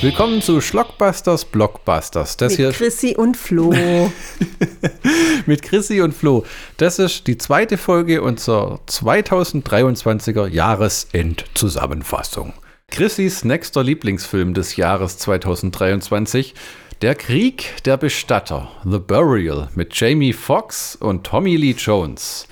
Willkommen zu Schlockbusters Blockbusters. Das Mit hier Chrissy und Flo. mit Chrissy und Flo. Das ist die zweite Folge unserer 2023er Jahresendzusammenfassung. Chrissys nächster Lieblingsfilm des Jahres 2023, Der Krieg der Bestatter, The Burial mit Jamie Foxx und Tommy Lee Jones.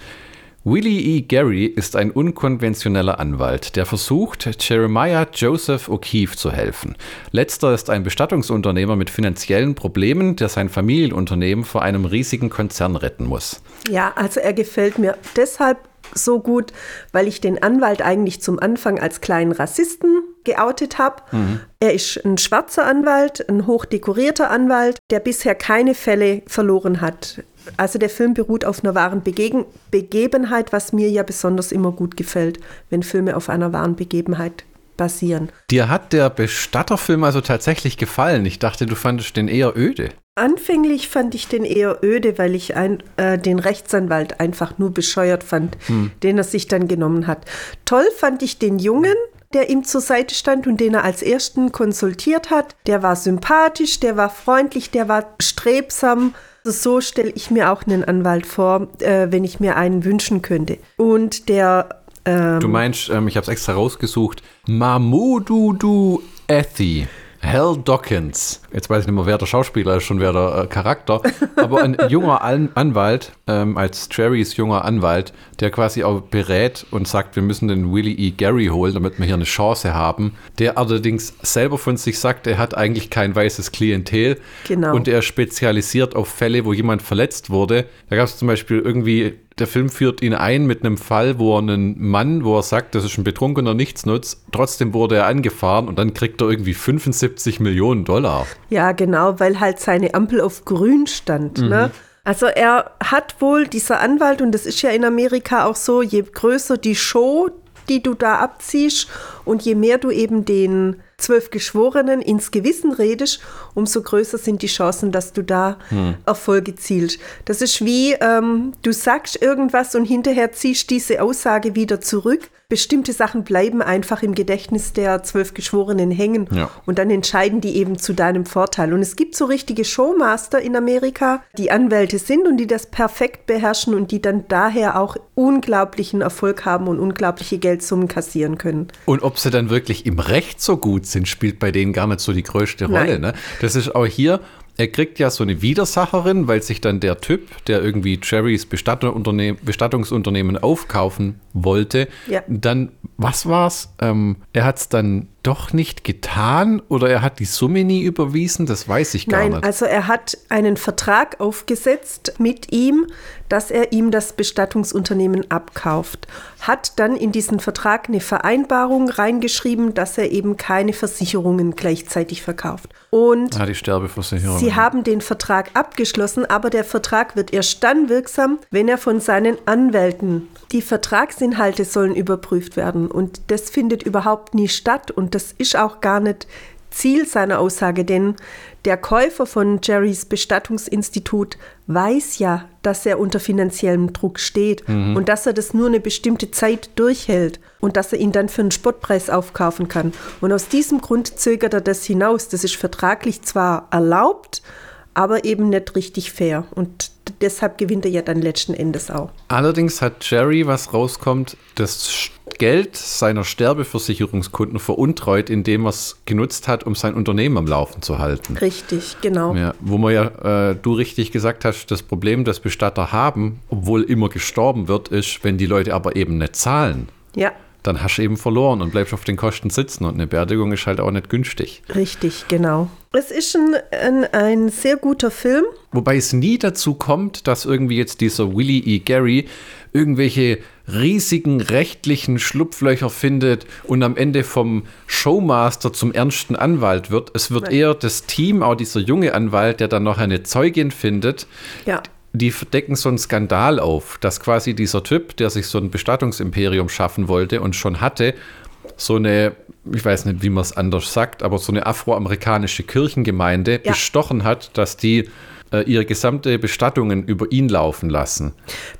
Willie E. Gary ist ein unkonventioneller Anwalt, der versucht, Jeremiah Joseph O'Keefe zu helfen. Letzter ist ein Bestattungsunternehmer mit finanziellen Problemen, der sein Familienunternehmen vor einem riesigen Konzern retten muss. Ja, also er gefällt mir deshalb so gut, weil ich den Anwalt eigentlich zum Anfang als kleinen Rassisten geoutet habe. Mhm. Er ist ein schwarzer Anwalt, ein hochdekorierter Anwalt, der bisher keine Fälle verloren hat. Also der Film beruht auf einer wahren Begegen Begebenheit, was mir ja besonders immer gut gefällt, wenn Filme auf einer wahren Begebenheit basieren. Dir hat der Bestatterfilm also tatsächlich gefallen. Ich dachte, du fandest den eher öde. Anfänglich fand ich den eher öde, weil ich ein, äh, den Rechtsanwalt einfach nur bescheuert fand, hm. den er sich dann genommen hat. Toll fand ich den Jungen, der ihm zur Seite stand und den er als ersten konsultiert hat. Der war sympathisch, der war freundlich, der war strebsam. Also so stelle ich mir auch einen Anwalt vor, äh, wenn ich mir einen wünschen könnte. Und der ähm, Du meinst, ähm, ich habe es extra rausgesucht, Mamududu Ethi. Hal Dawkins. Jetzt weiß ich nicht mehr, wer der Schauspieler ist, schon wer der äh, Charakter. Aber ein junger An Anwalt, ähm, als Jerrys junger Anwalt, der quasi auch berät und sagt, wir müssen den Willie E. Gary holen, damit wir hier eine Chance haben. Der allerdings selber von sich sagt, er hat eigentlich kein weißes Klientel. Genau. Und er spezialisiert auf Fälle, wo jemand verletzt wurde. Da gab es zum Beispiel irgendwie der Film führt ihn ein mit einem Fall, wo er einen Mann, wo er sagt, das ist ein betrunkener Nichtsnutz, trotzdem wurde er angefahren und dann kriegt er irgendwie 75 Millionen Dollar. Ja, genau, weil halt seine Ampel auf grün stand. Ne? Mhm. Ne? Also er hat wohl, dieser Anwalt, und das ist ja in Amerika auch so, je größer die Show, die du da abziehst und je mehr du eben den zwölf Geschworenen ins Gewissen redest, umso größer sind die Chancen, dass du da hm. Erfolge zielst. Das ist wie, ähm, du sagst irgendwas und hinterher ziehst diese Aussage wieder zurück. Bestimmte Sachen bleiben einfach im Gedächtnis der zwölf Geschworenen hängen ja. und dann entscheiden die eben zu deinem Vorteil. Und es gibt so richtige Showmaster in Amerika, die Anwälte sind und die das perfekt beherrschen und die dann daher auch unglaublichen Erfolg haben und unglaubliche Geldsummen kassieren können. Und ob sie dann wirklich im Recht so gut sind, spielt bei denen gar nicht so die größte Rolle. Ne? Das ist auch hier, er kriegt ja so eine Widersacherin, weil sich dann der Typ, der irgendwie Jerrys Bestattungsunternehmen aufkaufen wollte, ja. dann, was war's? Ähm, er hat es dann doch nicht getan oder er hat die Summe nie überwiesen? Das weiß ich gar Nein, nicht. also er hat einen Vertrag aufgesetzt mit ihm, dass er ihm das Bestattungsunternehmen abkauft. Hat dann in diesen Vertrag eine Vereinbarung reingeschrieben, dass er eben keine Versicherungen gleichzeitig verkauft. Und ah, die Sterbeversicherung. Sie haben den Vertrag abgeschlossen, aber der Vertrag wird erst dann wirksam, wenn er von seinen Anwälten die Vertragsinhalte sollen überprüft werden. Und das findet überhaupt nie statt. Und das ist auch gar nicht Ziel seiner Aussage, denn der Käufer von Jerrys Bestattungsinstitut weiß ja, dass er unter finanziellem Druck steht mhm. und dass er das nur eine bestimmte Zeit durchhält und dass er ihn dann für einen Spottpreis aufkaufen kann. Und aus diesem Grund zögert er das hinaus. Das ist vertraglich zwar erlaubt, aber eben nicht richtig fair. Und deshalb gewinnt er ja dann letzten Endes auch. Allerdings hat Jerry, was rauskommt, das Geld seiner Sterbeversicherungskunden veruntreut, indem er es genutzt hat, um sein Unternehmen am Laufen zu halten. Richtig, genau. Ja, wo man ja, äh, du richtig gesagt hast, das Problem, das Bestatter haben, obwohl immer gestorben wird, ist, wenn die Leute aber eben nicht zahlen. Ja dann hast du eben verloren und bleibst auf den Kosten sitzen. Und eine Beerdigung ist halt auch nicht günstig. Richtig, genau. Es ist ein, ein, ein, sehr guter Film. Wobei es nie dazu kommt, dass irgendwie jetzt dieser Willie E. Gary irgendwelche riesigen rechtlichen Schlupflöcher findet und am Ende vom Showmaster zum ernsten Anwalt wird. Es wird Nein. eher das Team, auch dieser junge Anwalt, der dann noch eine Zeugin findet, ja die decken so einen Skandal auf, dass quasi dieser Typ, der sich so ein Bestattungsimperium schaffen wollte und schon hatte, so eine, ich weiß nicht, wie man es anders sagt, aber so eine afroamerikanische Kirchengemeinde ja. bestochen hat, dass die äh, ihre gesamte Bestattungen über ihn laufen lassen.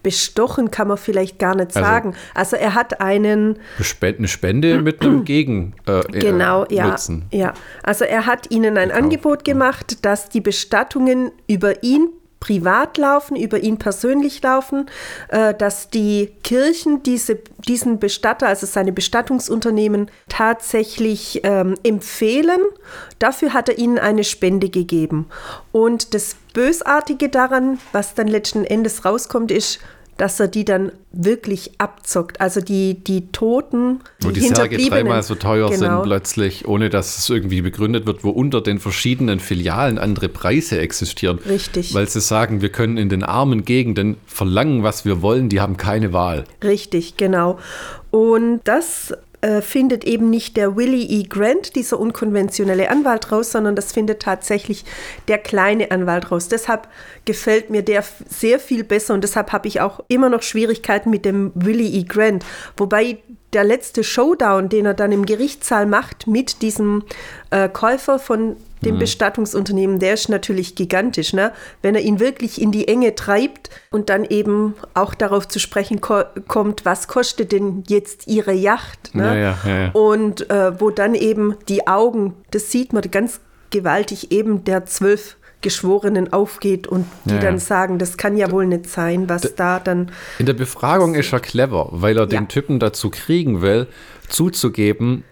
Bestochen kann man vielleicht gar nicht Also- sagen. Also, er hat einen, Bespe- Eine Spende mit einem Gegen äh, genau, äh, ja, Nutzen. ja. Also er hat ihnen ein Angebot gemacht, dass die Bestattungen über ihn privat laufen, über ihn persönlich laufen, äh, dass die Kirchen diese, diesen Bestatter, also seine Bestattungsunternehmen, tatsächlich ähm, empfehlen. Dafür hat er ihnen eine Spende gegeben. Und das Bösartige daran, was dann letzten Endes rauskommt, ist, dass er die dann wirklich abzockt. Also die, die Toten, Wo die Särge dreimal so teuer Genau. sind plötzlich, ohne dass es irgendwie begründet wird, wo unter den verschiedenen Filialen andere Preise existieren. Richtig. Weil sie sagen, wir können in den armen Gegenden verlangen, was wir wollen, die haben keine Wahl. Richtig, genau. Und das äh, findet eben nicht der Willie E. Grant, dieser unkonventionelle Anwalt, raus, sondern das findet tatsächlich der kleine Anwalt raus. Deshalb gefällt mir der sehr viel besser und deshalb habe ich auch immer noch Schwierigkeiten mit dem Willie E. Grant. Wobei der letzte Showdown, den er dann im Gerichtssaal macht mit diesem äh, Käufer von dem Bestattungsunternehmen, der ist natürlich gigantisch, ne? Wenn er ihn wirklich in die Enge treibt und dann eben auch darauf zu sprechen ko kommt, was kostet denn jetzt ihre Yacht, ne? Ja, ja, ja. Und äh, wo dann eben die Augen, das sieht man ganz gewaltig, eben der zwölf Geschworenen aufgeht und die Ja, ja. dann sagen, das kann ja wohl nicht sein, was da dann In der Befragung ist er clever, weil er den Ja. Typen dazu kriegen will, zuzugeben,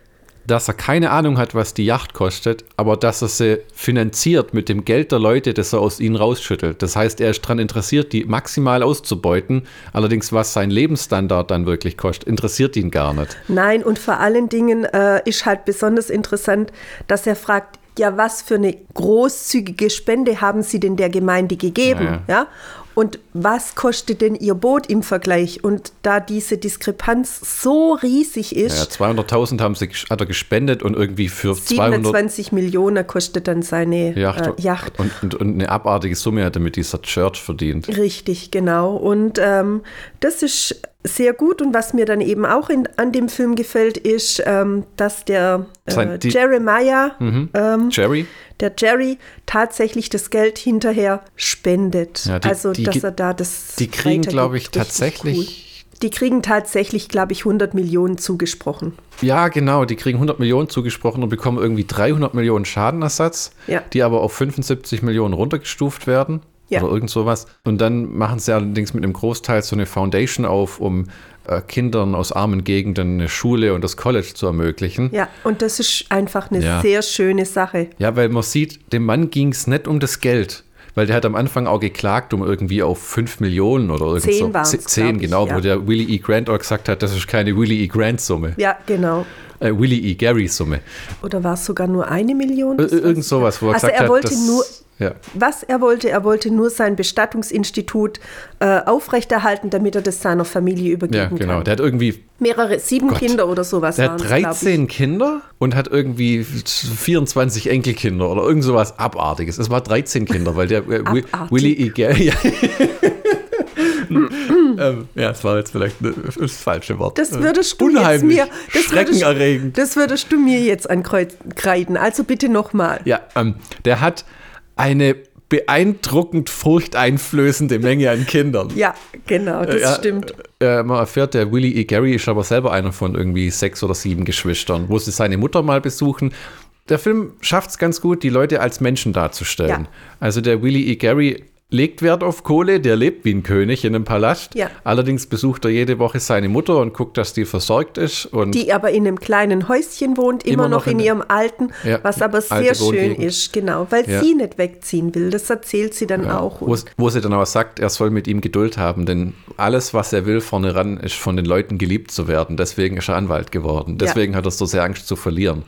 dass er keine Ahnung hat, was die Yacht kostet, aber dass er sie finanziert mit dem Geld der Leute, das er aus ihnen rausschüttelt. Das heißt, er ist daran interessiert, die maximal auszubeuten. Allerdings, was sein Lebensstandard dann wirklich kostet, interessiert ihn gar nicht. Nein, und vor allen Dingen äh, ist halt besonders interessant, dass er fragt, ja, was für eine großzügige Spende haben Sie denn der Gemeinde gegeben? Ja, Ja, Und was kostet denn Ihr Boot im Vergleich? Und da diese Diskrepanz so riesig ist, Ja, 200.000 haben sie, hat er gespendet und irgendwie für 200 27 Millionen kostet dann seine Yacht, äh, Yacht. Und, und, und eine abartige Summe hat er mit dieser Church verdient. Richtig, genau. Und ähm, das ist sehr gut. Und was mir dann eben auch in, an dem Film gefällt, ist, ähm, dass der äh, Jeremiah, ähm, Jerry? der Jerry, tatsächlich das Geld hinterher spendet. Ja, die- also, die dass er da das. Die kriegen, glaube ich, tatsächlich. Cool. Die kriegen tatsächlich, glaube ich, 100 Millionen zugesprochen. Ja, genau, die kriegen 100 Millionen zugesprochen und bekommen irgendwie 300 Millionen Schadenersatz, Ja. die aber auf 75 Millionen runtergestuft werden. Ja. Oder irgend sowas. Und dann machen sie allerdings mit einem Großteil so eine Foundation auf, um äh, Kindern aus armen Gegenden eine Schule und das College zu ermöglichen. Ja, und das ist einfach eine Ja. sehr schöne Sache. Ja, weil man sieht, dem Mann ging es nicht um das Geld. Weil der hat am Anfang auch geklagt um irgendwie auf 5 Millionen oder irgend Zehn so. Zehn, ich, genau, ja. wo der Willie E. Grant auch gesagt hat, das ist keine Willie E. Grant-Summe. Ja, genau. Äh, Willie E. Gary-Summe. Oder war es sogar nur eine Million? Weiß irgend sowas, wo er Also gesagt er hat, wollte das, nur, Ja. was er wollte, er wollte nur sein Bestattungsinstitut äh, aufrechterhalten, damit er das seiner Familie übergeben Ja, genau. kann. Der hat irgendwie, Mehrere, sieben Gott. Kinder oder sowas der hat es, glaub 13 Kinder und hat irgendwie 24 Enkelkinder oder irgend sowas Abartiges. Es war 13 Kinder, weil der äh. Willie E. Gary. Ja. ähm, ja, das war jetzt vielleicht ne- das falsche Wort. Das würdest du Unheimlich, mir, das würdest, schreckenerregend. das würdest du mir jetzt ankreiden. Also bitte nochmal. Ja, ähm, der hat eine beeindruckend furchteinflößende Menge an Kindern. Ja, genau, das Ja, stimmt. Äh, man erfährt, der Willie E. Gary ist aber selber einer von irgendwie sechs oder sieben Geschwistern, wo sie seine Mutter mal besuchen. Der Film schafft es ganz gut, die Leute als Menschen darzustellen. Ja. Also der Willie E. Gary legt Wert auf Kohle, der lebt wie ein König in einem Palast. Ja. Allerdings besucht er jede Woche seine Mutter und guckt, dass die versorgt ist. Und Die aber in einem kleinen Häuschen wohnt, immer, Immer noch noch in in- ihrem alten, Ja, was aber sehr schön ist, genau, weil Ja. sie nicht wegziehen will. Das erzählt sie dann auch. wo, wo sie dann aber sagt, er soll mit ihm Geduld haben, denn alles, was er will vorne ran, ist von den Leuten geliebt zu werden. Deswegen ist er Anwalt geworden. Deswegen hat er so sehr Angst zu verlieren.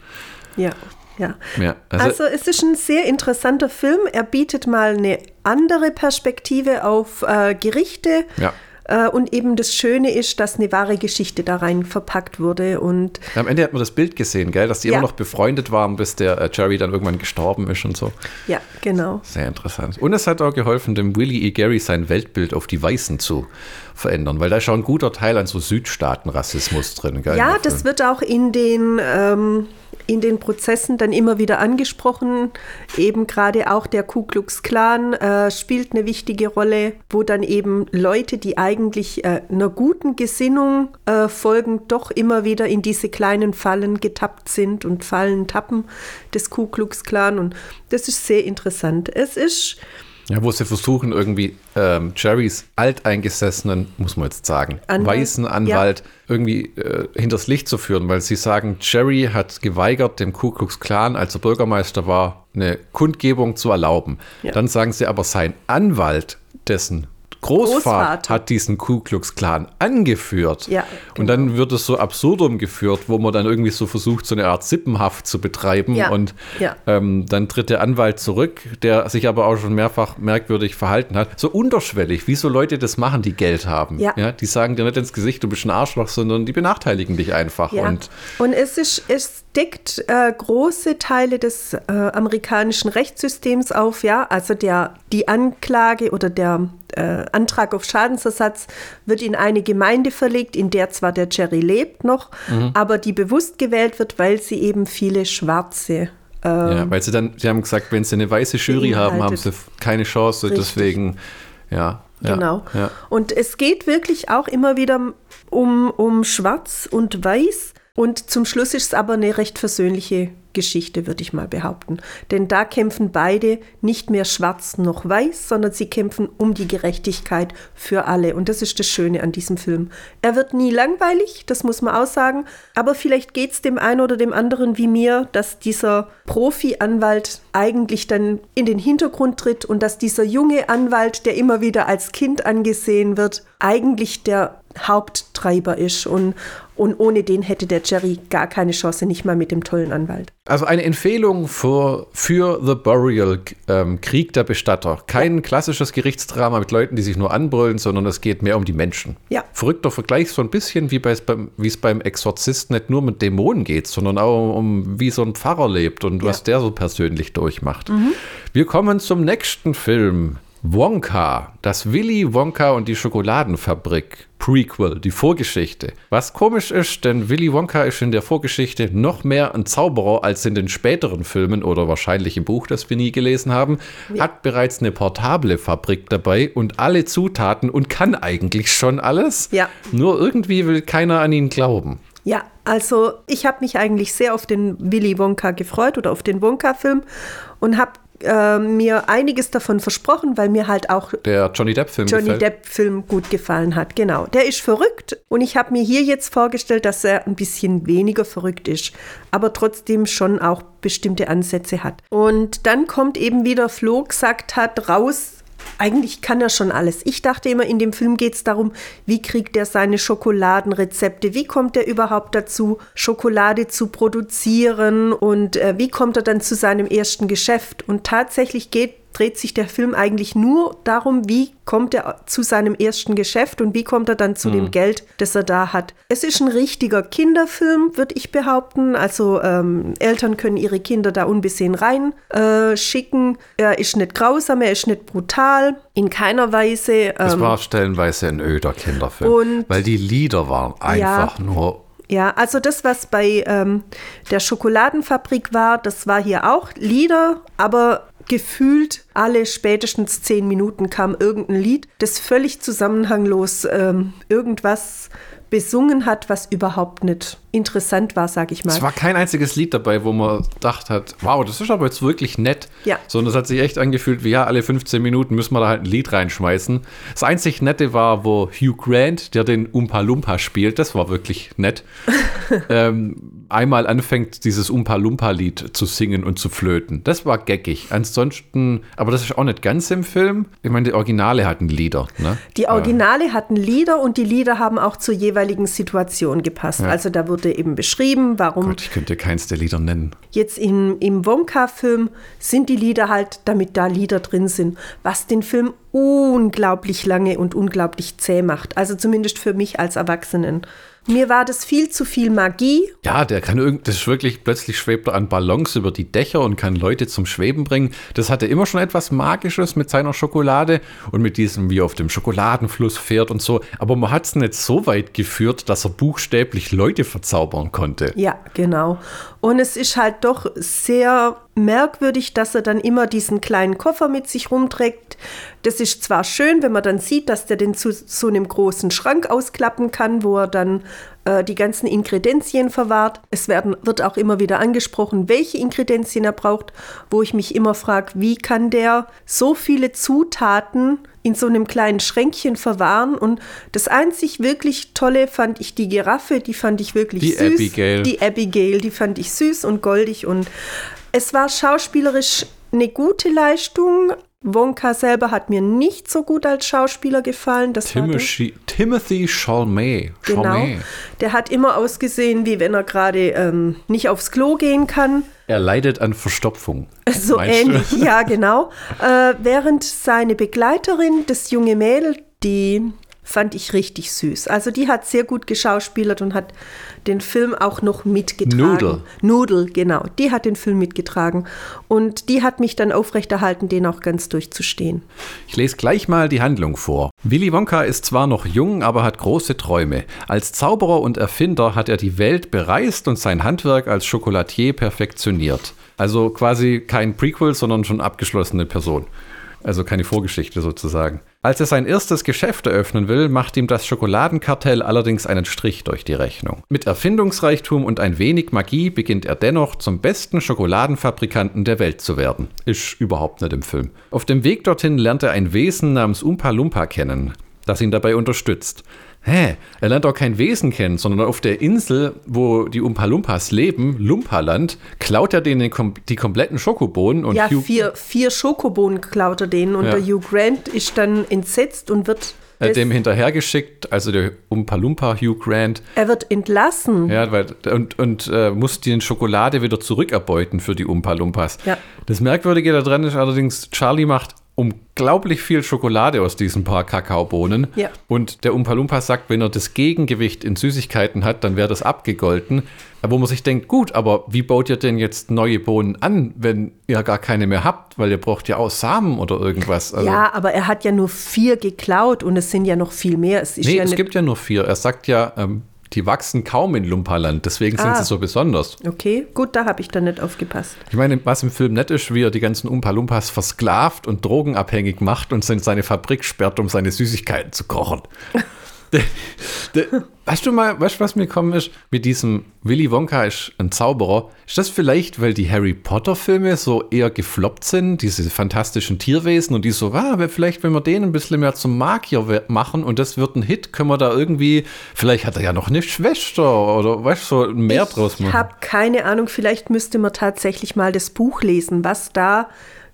Ja, ja. Ja, Also, es ist ein sehr interessanter Film. Er bietet mal eine andere Perspektive auf äh, Gerichte. Ja. Äh, und eben das Schöne ist, dass eine wahre Geschichte da rein verpackt wurde. Und Am Ende hat man das Bild gesehen, gell? dass die Ja. immer noch befreundet waren, bis der äh, Jerry dann irgendwann gestorben ist und so. ja, genau. Sehr interessant. Und es hat auch geholfen, dem Willie E. Gary sein Weltbild auf die Weißen zu verändern, weil da ist auch ein guter Teil an so Südstaaten-Rassismus drin. Gell, Ja, das wird auch in den, ähm, in den Prozessen dann immer wieder angesprochen. Eben gerade auch der Ku Klux Klan äh, spielt eine wichtige Rolle, wo dann eben Leute, die eigentlich äh, einer guten Gesinnung äh, folgen, doch immer wieder in diese kleinen Fallen getappt sind und Fallen tappen des Ku Klux Klan. Und das ist sehr interessant. Es ist ja, wo sie versuchen, irgendwie ähm, Jerrys alteingesessenen, muss man jetzt sagen, Anwalt. weißen Anwalt ja. irgendwie äh, hinters Licht zu führen, weil sie sagen, Jerry hat geweigert, dem Ku Klux Klan, als er Bürgermeister war, eine Kundgebung zu erlauben. Ja. Dann sagen sie aber, sein Anwalt, dessen Großvater, Großvater, hat diesen Ku Klux Klan angeführt. Ja, genau. Und dann wird es so absurdum geführt, wo man dann irgendwie so versucht, so eine Art Sippenhaft zu betreiben. Ja, und ja. Ähm, dann tritt der Anwalt zurück, der sich aber auch schon mehrfach merkwürdig verhalten hat. So unterschwellig, wie so Leute das machen, die Geld haben. Ja. ja die sagen dir nicht ins Gesicht, du bist ein Arschloch, sondern die benachteiligen dich einfach. Ja. Und, und es ist, es deckt äh, große Teile des äh, amerikanischen Rechtssystems auf, ja. Also der, die Anklage oder der äh, Antrag auf Schadensersatz wird in eine Gemeinde verlegt, in der zwar der Jerry lebt noch, mhm. aber die bewusst gewählt wird, weil sie eben viele Schwarze ähm, ja, weil sie dann, sie haben gesagt, wenn sie eine weiße Jury haben, haben sie keine Chance. Richtig. Deswegen, ja. Genau. Ja. Und es geht wirklich auch immer wieder um, um Schwarz und Weiß. Und zum Schluss ist es aber eine recht versöhnliche Geschichte, würde ich mal behaupten. Denn da kämpfen beide nicht mehr schwarz noch weiß, sondern sie kämpfen um die Gerechtigkeit für alle. Und das ist das Schöne an diesem Film. Er wird nie langweilig, das muss man auch sagen. Aber vielleicht geht es dem einen oder dem anderen wie mir, dass dieser Profi-Anwalt eigentlich dann in den Hintergrund tritt und dass dieser junge Anwalt, der immer wieder als Kind angesehen wird, eigentlich der Haupttreiber ist. Und, und ohne den hätte der Jerry gar keine Chance, nicht mal mit dem tollen Anwalt. Also eine Empfehlung für, für The Burial, ähm, Krieg der Bestatter. Kein ja. klassisches Gerichtsdrama mit Leuten, die sich nur anbrüllen, sondern es geht mehr um die Menschen. Ja. Verrückter Vergleich, so ein bisschen wie beim, wie es beim Exorzist nicht nur mit Dämonen geht, sondern auch um, wie so ein Pfarrer lebt und ja. was der so persönlich durchmacht. Mhm. Wir kommen zum nächsten Film. Wonka, das Willy Wonka und die Schokoladenfabrik Prequel, die Vorgeschichte. Was komisch ist, denn Willy Wonka ist in der Vorgeschichte noch mehr ein Zauberer als in den späteren Filmen oder wahrscheinlich im Buch, das wir nie gelesen haben, hat bereits eine portable Fabrik dabei und alle Zutaten und kann eigentlich schon alles. Ja. Nur irgendwie will keiner an ihn glauben. Ja, also ich habe mich eigentlich sehr auf den Willy Wonka gefreut oder auf den Wonka-Film und habe äh, mir einiges davon versprochen, weil mir halt auch der Johnny Depp-Film Johnny Depp-Film gut gefallen hat. Genau, der ist verrückt und ich habe mir hier jetzt vorgestellt, dass er ein bisschen weniger verrückt ist, aber trotzdem schon auch bestimmte Ansätze hat. Und dann kommt eben wieder Flo gesagt hat raus eigentlich kann er schon alles. Ich dachte immer, in dem Film geht es darum, wie kriegt er seine Schokoladenrezepte, wie kommt er überhaupt dazu, Schokolade zu produzieren und äh, wie kommt er dann zu seinem ersten Geschäft. Und tatsächlich geht dreht sich der Film eigentlich nur darum, wie kommt er zu seinem ersten Geschäft und wie kommt er dann zu mhm. dem Geld, das er da hat. Es ist ein richtiger Kinderfilm, würde ich behaupten. Also ähm, Eltern können ihre Kinder da unbesehen reinschicken. Äh, er ist nicht grausam, er ist nicht brutal, in keiner Weise. Ähm, es war stellenweise ein öder Kinderfilm, und, weil die Lieder waren einfach ja, nur ja, also das, was bei ähm, der Schokoladenfabrik war, das war hier auch Lieder, aber gefühlt alle spätestens zehn Minuten kam irgendein Lied, das völlig zusammenhanglos ähm, irgendwas besungen hat, was überhaupt nicht interessant war, sag ich mal. Es war kein einziges Lied dabei, wo man gedacht hat, wow, das ist aber jetzt wirklich nett. Ja. Sondern es hat sich echt angefühlt, wie ja, alle 15 Minuten müssen wir da halt ein Lied reinschmeißen. Das einzig Nette war, wo Hugh Grant, der den Umpa Lumpa spielt, das war wirklich nett. ähm, einmal anfängt, dieses Umpa Lumpa-Lied zu singen und zu flöten. Das war geckig. Ansonsten, aber das ist auch nicht ganz im Film. Ich meine, die Originale hatten Lieder. Ne? Die Originale äh. hatten Lieder und die Lieder haben auch zur jeweiligen Situation gepasst. Ja. Also da wurde eben beschrieben, warum. Gott, ich könnte keins der Lieder nennen. Jetzt in, im Wonka-Film sind die Lieder halt, damit da Lieder drin sind, was den Film unglaublich lange und unglaublich zäh macht. Also zumindest für mich als Erwachsenen. Mir war das viel zu viel Magie. Ja, der kann irgendwie, das ist wirklich, plötzlich schwebt er an Ballons über die Dächer und kann Leute zum Schweben bringen. Das hatte immer schon etwas Magisches mit seiner Schokolade und mit diesem, wie er auf dem Schokoladenfluss fährt und so. Aber man hat es nicht so weit geführt, dass er buchstäblich Leute verzaubern konnte. Ja, genau. Und es ist halt doch sehr merkwürdig, dass er dann immer diesen kleinen Koffer mit sich rumträgt. Das ist zwar schön, wenn man dann sieht, dass der den zu so einem großen Schrank ausklappen kann, wo er dann äh, die ganzen Ingredienzien verwahrt. Es werden, wird auch immer wieder angesprochen, welche Ingredienzien er braucht, wo ich mich immer frage, wie kann der so viele Zutaten in so einem kleinen Schränkchen verwahren. Und das einzig wirklich Tolle fand ich die Giraffe, die fand ich wirklich die süß. Abigail. Die Abigail, die fand ich süß und goldig. Und es war schauspielerisch eine gute Leistung. Wonka selber hat mir nicht so gut als Schauspieler gefallen. Das Timothy, Timothy Chalamet. Genau. Chalamet. Der hat immer ausgesehen, wie wenn er gerade ähm, nicht aufs Klo gehen kann. Er leidet an Verstopfung. So Meinst du? ähnlich, ja, genau. Äh, während seine Begleiterin, das junge Mädel, die fand ich richtig süß. Also die hat sehr gut geschauspielert und hat den Film auch noch mitgetragen. Noodle. Noodle, genau. Die hat den Film mitgetragen. Und die hat mich dann aufrechterhalten, den auch ganz durchzustehen. Ich lese gleich mal die Handlung vor. Willy Wonka ist zwar noch jung, aber hat große Träume. Als Zauberer und Erfinder hat er die Welt bereist und sein Handwerk als Chocolatier perfektioniert. Also quasi kein Prequel, sondern schon abgeschlossene Person. Also keine Vorgeschichte sozusagen. Als er sein erstes Geschäft eröffnen will, macht ihm das Schokoladenkartell allerdings einen Strich durch die Rechnung. Mit Erfindungsreichtum und ein wenig Magie beginnt er dennoch zum besten Schokoladenfabrikanten der Welt zu werden. Ist überhaupt nicht im Film. Auf dem Weg dorthin lernt er ein Wesen namens Umpa Lumpa kennen, das ihn dabei unterstützt. Hä? Er lernt auch kein Wesen kennen, sondern auf der Insel, wo die Umpa Lumpas leben, Lumpaland, klaut er denen kom die kompletten Schokobohnen und ja, Hugh vier, vier Schokobohnen klaut er denen und Ja. der Hugh Grant ist dann entsetzt und wird, äh, dem hinterhergeschickt, also der Umpa Lumpa Hugh Grant, er wird entlassen. ja, weil, und, und äh, muss die Schokolade wieder zurückerbeuten für die Umpa Lumpas. Ja. Das Merkwürdige daran ist allerdings, Charlie macht unglaublich viel Schokolade aus diesen paar Kakaobohnen. Ja. Und der Umpa Lumpa sagt, wenn er das Gegengewicht in Süßigkeiten hat, dann wäre das abgegolten. Wo man sich denkt, gut, aber wie baut ihr denn jetzt neue Bohnen an, wenn ihr gar keine mehr habt? Weil ihr braucht ja auch Samen oder irgendwas. Also, Ja, aber er hat ja nur vier geklaut und es sind ja noch viel mehr. Es nee, ja es gibt ja nur vier. Er sagt ja, ähm, die wachsen kaum in Lumpaland, deswegen sind Ah. sie so besonders. Okay, gut, da habe ich dann nicht aufgepasst. Ich meine, was im Film nett ist, wie er die ganzen Umpa Lumpas versklavt und drogenabhängig macht und in seine Fabrik sperrt, um seine Süßigkeiten zu kochen. Weißt du mal, weißt du, was mir gekommen ist? Mit diesem Willy Wonka ist ein Zauberer. Ist das vielleicht, weil die Harry Potter-Filme so eher gefloppt sind, diese fantastischen Tierwesen und die so, ah, vielleicht, wenn wir den ein bisschen mehr zum Magier machen und das wird ein Hit, können wir da irgendwie, vielleicht hat er ja noch eine Schwester oder weißt du, so mehr draus Ich machen. habe keine Ahnung, vielleicht müsste man tatsächlich mal das Buch lesen, was da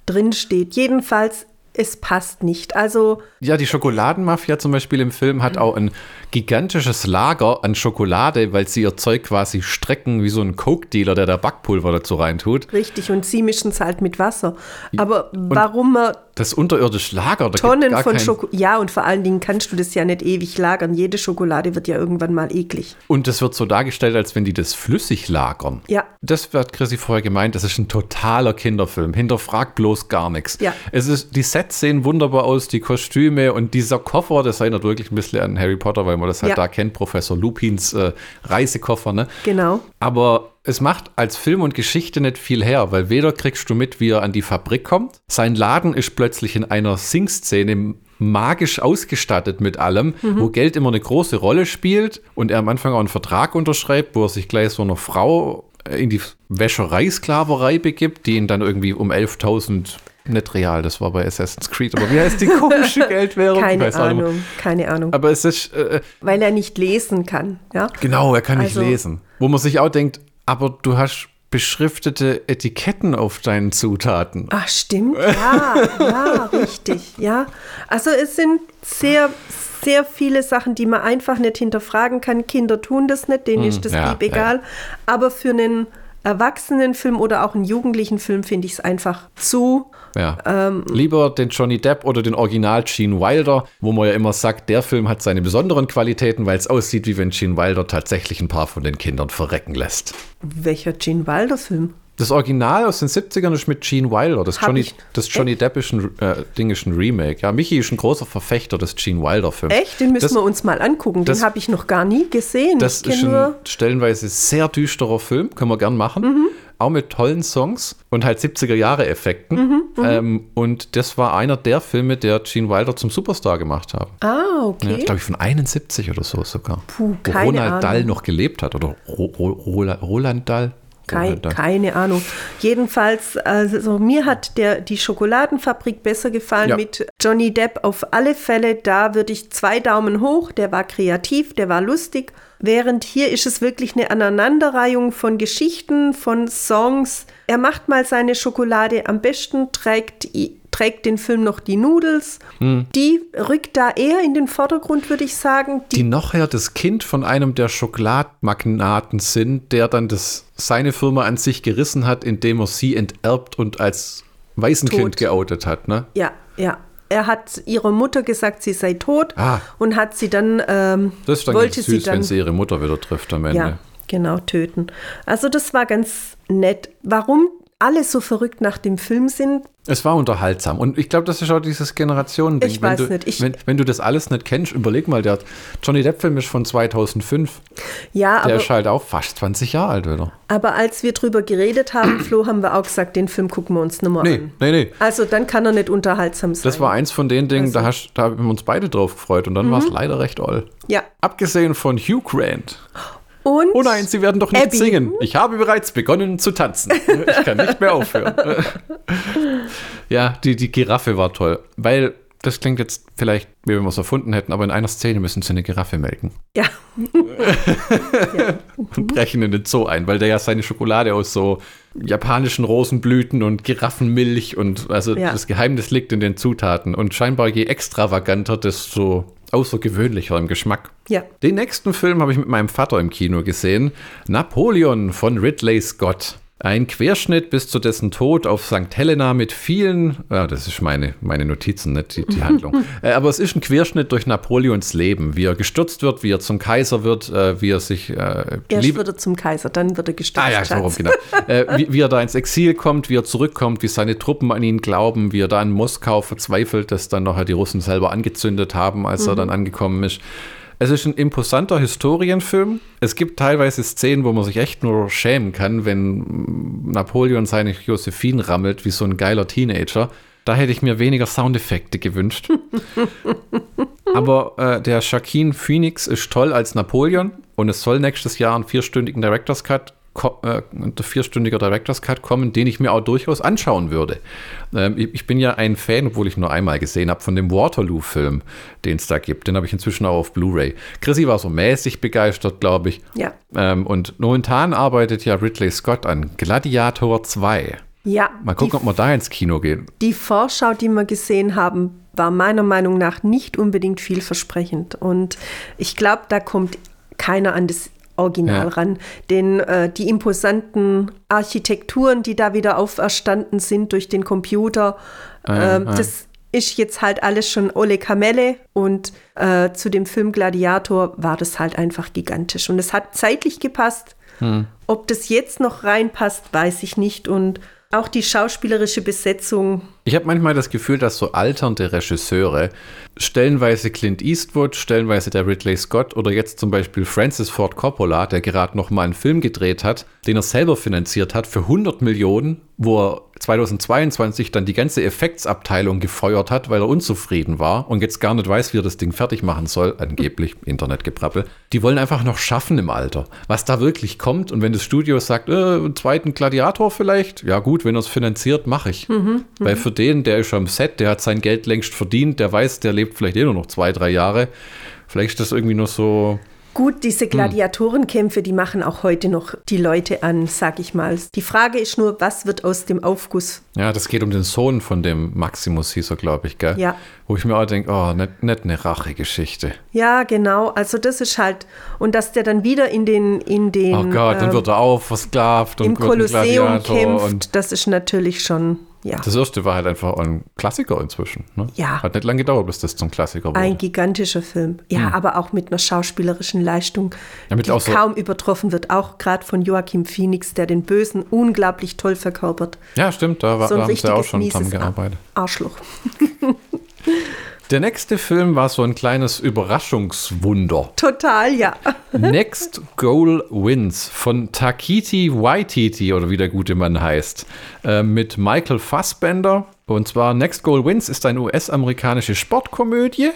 drin steht. Jedenfalls, es passt nicht. Also, Ja, die Schokoladenmafia zum Beispiel im Film hat auch ein gigantisches Lager an Schokolade, weil sie ihr Zeug quasi strecken wie so ein Coke-Dealer, der da Backpulver dazu reintut. richtig, und sie mischen es halt mit Wasser. Aber warum man Das unterirdisch Lager, da Tonnen von Schokolade. Ja, und vor allen Dingen kannst du das ja nicht ewig lagern. Jede Schokolade wird ja irgendwann mal eklig. Und das wird so dargestellt, als wenn die das flüssig lagern. Ja. Das wird Chrissy vorher gemeint, das ist ein totaler Kinderfilm. Hinterfragt bloß gar nichts. Ja. Es ist, die Sets sehen wunderbar aus, die Kostüme und dieser Koffer, das erinnert wirklich ein bisschen an Harry Potter, weil man das halt Ja. da kennt, Professor Lupins äh, Reisekoffer, ne? Genau. Aber es macht als Film und Geschichte nicht viel her, weil weder kriegst du mit, wie er an die Fabrik kommt. Sein Laden ist plötzlich in einer Sing-Szene magisch ausgestattet mit allem, wo Geld immer eine große Rolle spielt und er am Anfang auch einen Vertrag unterschreibt, wo er sich gleich so einer Frau äh, in die Wäschereisklaverei begibt, die ihn dann irgendwie um 11.000 nicht real, das war bei Assassin's Creed, aber wie heißt die komische Geldwährung? Keine nicht. Ahnung, keine Ahnung. Aber es ist, äh, Weil er nicht lesen kann. Ja? Genau, er kann nicht Also- lesen. Wo man sich auch denkt, aber du hast beschriftete Etiketten auf deinen Zutaten. Ach, stimmt. Ja, ja, richtig. Ja. Also es sind sehr, sehr viele Sachen, die man einfach nicht hinterfragen kann. Kinder tun das nicht, denen ist das Hm, ja, lieb egal. Aber für einen Erwachsenenfilm oder auch einen jugendlichen Film finde ich es einfach zu. Ja. Ähm, Lieber den Johnny Depp oder den Original Gene Wilder, wo man ja immer sagt, der Film hat seine besonderen Qualitäten, weil es aussieht, wie wenn Gene Wilder tatsächlich ein paar von den Kindern verrecken lässt. Welcher Gene Wilder Film? Das Original aus den 70ern ist mit Gene Wilder. Das Hab Johnny, ich- das Johnny Depp ist ein, äh, Ding ist ein Remake. Ja, Michi ist ein großer Verfechter des Gene Wilder-Films. Echt? Den müssen das, wir uns mal angucken. Den habe ich noch gar nie gesehen. Das ist ein stellenweise sehr düsterer Film, können wir gern machen. Mhm. Auch mit tollen Songs und halt 70er-Jahre-Effekten. Mhm, ähm, und das war einer der Filme, der Gene Wilder zum Superstar gemacht haben. Ah, Ja, okay. glaube ich, von 71 oder so sogar. Puh, Wo keine Ronald Ahnung. Dahl noch gelebt hat. Oder Ro Ro Roland Dahl. Kei, keine Ahnung. Jedenfalls, also mir hat der, die Schokoladenfabrik besser gefallen Ja. mit Johnny Depp auf alle Fälle. Da würde ich zwei Daumen hoch. Der war kreativ, der war lustig. Während hier ist es wirklich eine Aneinanderreihung von Geschichten, von Songs. Er macht mal seine Schokolade am besten, trägt, trägt den Film noch die Nudels. Hm. Die rückt da eher in den Vordergrund, würde ich sagen. die nachher das Kind von einem der Schokoladenmagnaten sind, der dann das, seine Firma an sich gerissen hat, indem er sie enterbt und als Waisenkind Tot. geoutet hat. Ne? Ja, ja. Er hat ihrer Mutter gesagt, sie sei tot Ah. und hat sie dann, ähm, Das ist dann wollte ganz sie süß, dann, wenn sie ihre Mutter wieder trifft am Ende. ja, genau, töten. Also das war ganz nett. Warum alle so verrückt nach dem Film sind, Es war unterhaltsam. Und ich glaube, das ist auch dieses Generationending. Ich wenn weiß du, nicht, ich- wenn, wenn du das alles nicht kennst, überleg mal, der Johnny Depp-Film ist von 2005. ja, Der aber, ist halt auch fast 20 Jahre alt wieder. aber als wir drüber geredet haben, Flo, haben wir auch gesagt, den Film gucken wir uns nicht mehr Nee, an. nee, nee. Also dann kann er nicht unterhaltsam sein. Das war eins von den Dingen, Also- da, hast, da haben wir uns beide drauf gefreut. Und dann war es leider recht oll. ja. Abgesehen von Hugh Grant. Und Oh nein, Sie werden doch nicht Abby. singen. Ich habe bereits begonnen zu tanzen. Ich kann nicht mehr aufhören. ja, die, die Giraffe war toll. Weil, das klingt jetzt vielleicht, wie wenn wir es erfunden hätten, aber in einer Szene müssen sie eine Giraffe melken ja, und brechen in den Zoo ein, weil der ja seine Schokolade aus so japanischen Rosenblüten und Giraffenmilch und also Ja. das Geheimnis liegt in den Zutaten. Und scheinbar je extravaganter, desto außergewöhnlicher im Geschmack. ja. Den nächsten Film habe ich mit meinem Vater im Kino gesehen. Napoleon von Ridley Scott. Ein Querschnitt bis zu dessen Tod auf St. Helena mit vielen, ah, das ist meine, meine Notizen, nicht die, die Handlung. äh, aber es ist ein Querschnitt durch Napoleons Leben, wie er gestürzt wird, wie er zum Kaiser wird, äh, wie er sich äh, Erst wird er zum Kaiser, dann wird er gestürzt. Ah ja, so rum, Schatz. genau. äh, wie, wie er da ins Exil kommt, wie er zurückkommt, wie seine Truppen an ihn glauben, wie er da in Moskau verzweifelt, dass dann nachher die Russen selber angezündet haben, als er dann angekommen ist. Es ist ein imposanter Historienfilm. Es gibt teilweise Szenen, wo man sich echt nur schämen kann, wenn Napoleon seine Josephine rammelt, wie so ein geiler Teenager. Da hätte ich mir weniger Soundeffekte gewünscht. Aber äh, der Shaquin Phoenix ist toll als Napoleon und es soll nächstes Jahr einen vierstündigen Director's Cut, vierstündiger Director's Cut kommen, den ich mir auch durchaus anschauen würde. Ähm, ich, ich bin ja ein Fan, obwohl ich nur einmal gesehen habe, von dem Waterloo-Film, den es da gibt. Den habe ich inzwischen auch auf Blu-ray. Chrissy war so mäßig begeistert, glaube ich. Ja. Ähm, und momentan arbeitet ja Ridley Scott an Gladiator 2. Ja, Mal gucken, ob wir da ins Kino gehen. Die Vorschau, die wir gesehen haben, war meiner Meinung nach nicht unbedingt vielversprechend. Und ich glaube, da kommt keiner an das Original Ja. ran. Denn äh, die imposanten Architekturen, die da wieder auferstanden sind durch den Computer, ähm, das ist jetzt halt alles schon Ole Kamelle. Und äh, zu dem Film Gladiator war das halt einfach gigantisch. Und es hat zeitlich gepasst. Ob das jetzt noch reinpasst, weiß ich nicht. Und auch die schauspielerische Besetzung Ich habe manchmal das Gefühl, dass so alternde Regisseure, stellenweise Clint Eastwood, stellenweise der Ridley Scott oder jetzt zum Beispiel Francis Ford Coppola, der gerade noch mal einen Film gedreht hat, den er selber finanziert hat für 100 Millionen, wo er 2022 dann die ganze Effektsabteilung gefeuert hat, weil er unzufrieden war und jetzt gar nicht weiß, wie er das Ding fertig machen soll, angeblich Internetgeprappel. Die wollen einfach noch schaffen im Alter. Was da wirklich kommt und wenn das Studio sagt, äh, einen zweiten Gladiator vielleicht, ja gut, wenn er es finanziert, mache ich. Weil für den, der ist schon am Set, der hat sein Geld längst verdient, der weiß, der lebt vielleicht eh nur noch zwei, drei Jahre. Vielleicht ist das irgendwie nur so, Gut, diese Gladiatorenkämpfe, die machen auch heute noch die Leute an, sag ich mal. Die Frage ist nur, was wird aus dem Aufguss? ja, das geht um den Sohn von dem Maximus, hieß er, glaube ich, gell? Ja. Wo ich mir auch denke, oh, nicht, nicht eine Rachegeschichte. Ja, genau. Also das ist halt und dass der dann wieder in den in den Oh Gott, dann äh, wird er auf, versklavt und im Kolosseum kämpft, das ist natürlich schon ja. Das erste war halt einfach ein Klassiker inzwischen. Ne? Ja. Hat nicht lange gedauert, bis das zum Klassiker wurde. Ein gigantischer Film. Ja, aber auch mit einer schauspielerischen Leistung, Ja, mit die so- kaum übertroffen wird. Auch gerade von Joachim Phoenix, der den Bösen unglaublich toll verkörpert. ja, stimmt, da, war, So da haben sie auch schon dran mieses gearbeitet. Arschloch. Der nächste Film war so ein kleines Überraschungswunder. Total, ja. Next Goal Wins von Takiti Waititi oder wie der gute Mann heißt, äh, mit Michael Fassbender. Und zwar Next Goal Wins ist eine US-amerikanische Sportkomödie,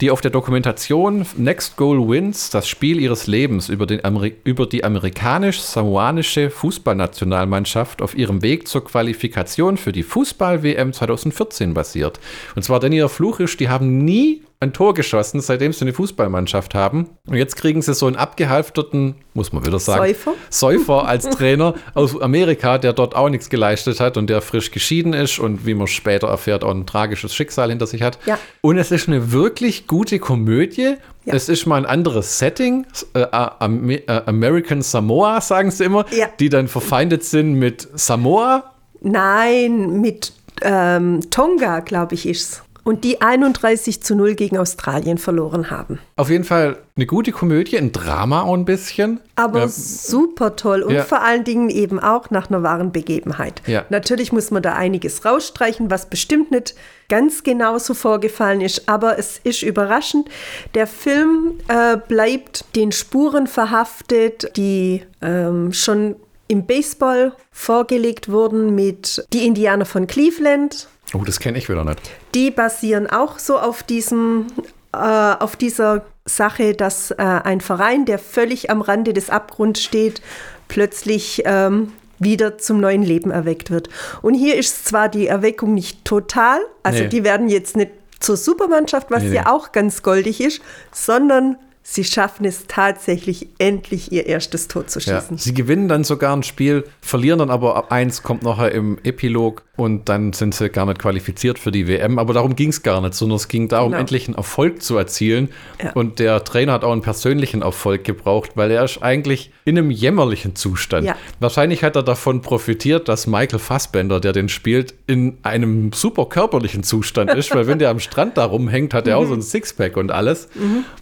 die auf der Dokumentation Next Goal Wins, das Spiel ihres Lebens über, den Ameri über die amerikanisch-samoanische Fußballnationalmannschaft auf ihrem Weg zur Qualifikation für die Fußball-WM 2014 basiert. Und zwar denn ihr Fluch ist, die haben nie ein Tor geschossen, seitdem sie eine Fußballmannschaft haben. Und jetzt kriegen sie so einen abgehalfterten, muss man wieder sagen, Säufer? Säufer als Trainer aus Amerika, der dort auch nichts geleistet hat und der frisch geschieden ist und wie man später erfährt, auch ein tragisches Schicksal hinter sich hat. Ja. Und es ist eine wirklich gute Komödie. Ja. Es ist mal ein anderes Setting. Äh, Am äh, American Samoa, sagen sie immer, Ja. die dann verfeindet sind mit Samoa. Nein, mit ähm, Tonga, glaube ich, ist's. Und die 31 zu 0 gegen Australien verloren haben. Auf jeden Fall eine gute Komödie, ein Drama auch ein bisschen. Aber Ja. super toll und Ja. vor allen Dingen eben auch nach einer wahren Begebenheit. Ja. Natürlich muss man da einiges rausstreichen, was bestimmt nicht ganz genauso vorgefallen ist, aber es ist überraschend. Der Film äh, bleibt den Spuren verhaftet, die ähm, schon im Baseball vorgelegt wurden mit die Indianer von Cleveland. Oh, das kenne ich wieder nicht. Die basieren auch so auf diesem, äh, auf dieser Sache, dass äh, ein Verein, der völlig am Rande des Abgrunds steht, plötzlich ähm, wieder zum neuen Leben erweckt wird. Und hier ist zwar die Erweckung nicht total, also Nee. die werden jetzt nicht zur Supermannschaft, was Nee, nee. ja auch ganz goldig ist, sondern sie schaffen es tatsächlich endlich ihr erstes Tor zu Ja. schießen. Sie gewinnen dann sogar ein Spiel, verlieren dann aber ab eins, kommt nachher im Epilog und dann sind sie gar nicht qualifiziert für die WM. Aber darum ging es gar nicht, sondern es ging darum, Genau. endlich einen Erfolg zu erzielen. Ja. Und der Trainer hat auch einen persönlichen Erfolg gebraucht, weil er ist eigentlich in einem jämmerlichen Zustand. Ja. Wahrscheinlich hat er davon profitiert, dass Michael Fassbender, der den spielt, in einem super körperlichen Zustand ist, weil wenn der am Strand da rumhängt, hat er auch so ein Sixpack und alles.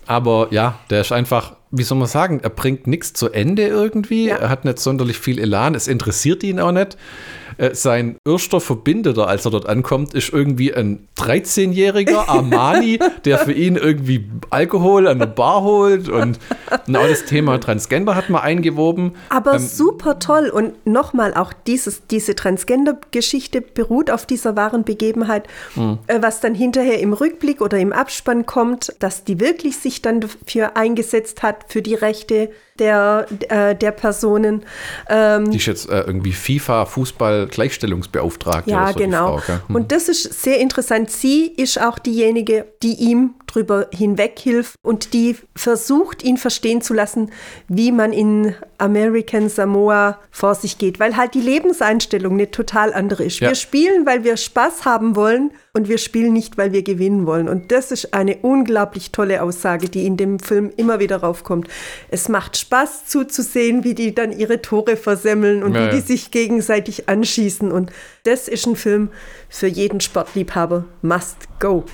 Aber ja, der ist einfach, wie soll man sagen, er bringt nichts zu Ende irgendwie. Ja. Er hat nicht sonderlich viel Elan, es interessiert ihn auch nicht. Äh, Sein erster Verbindeter, als er dort ankommt, ist irgendwie ein 13-jähriger Armani, der für ihn irgendwie Alkohol an der Bar holt und auch das Thema Transgender hat man eingewoben. Aber Ähm, super toll. Und nochmal, auch dieses, diese Transgender-Geschichte beruht auf dieser wahren Begebenheit, Hm. äh, was dann hinterher im Rückblick oder im Abspann kommt, dass die wirklich sich dann dafür eingesetzt hat, für die Rechte der, äh, der Personen. Ähm, Die ist jetzt äh, irgendwie FIFA-Fußball-Gleichstellungsbeauftragte. ja, oder so, die genau. Frau? Hm. Und das ist sehr interessant. Sie ist auch diejenige, die ihm drüber hinweg hilft und die versucht, ihn verstehen zu lassen, wie man in American Samoa vor sich geht, weil halt die Lebenseinstellung eine total andere ist. Ja. Wir spielen, weil wir Spaß haben wollen und wir spielen nicht, weil wir gewinnen wollen. Und das ist eine unglaublich tolle Aussage, die in dem Film immer wieder raufkommt. Es macht Spaß zuzusehen, wie die dann ihre Tore versemmeln und Ja, wie ja. die sich gegenseitig anschießen. Und das ist ein Film für jeden Sportliebhaber. Must go.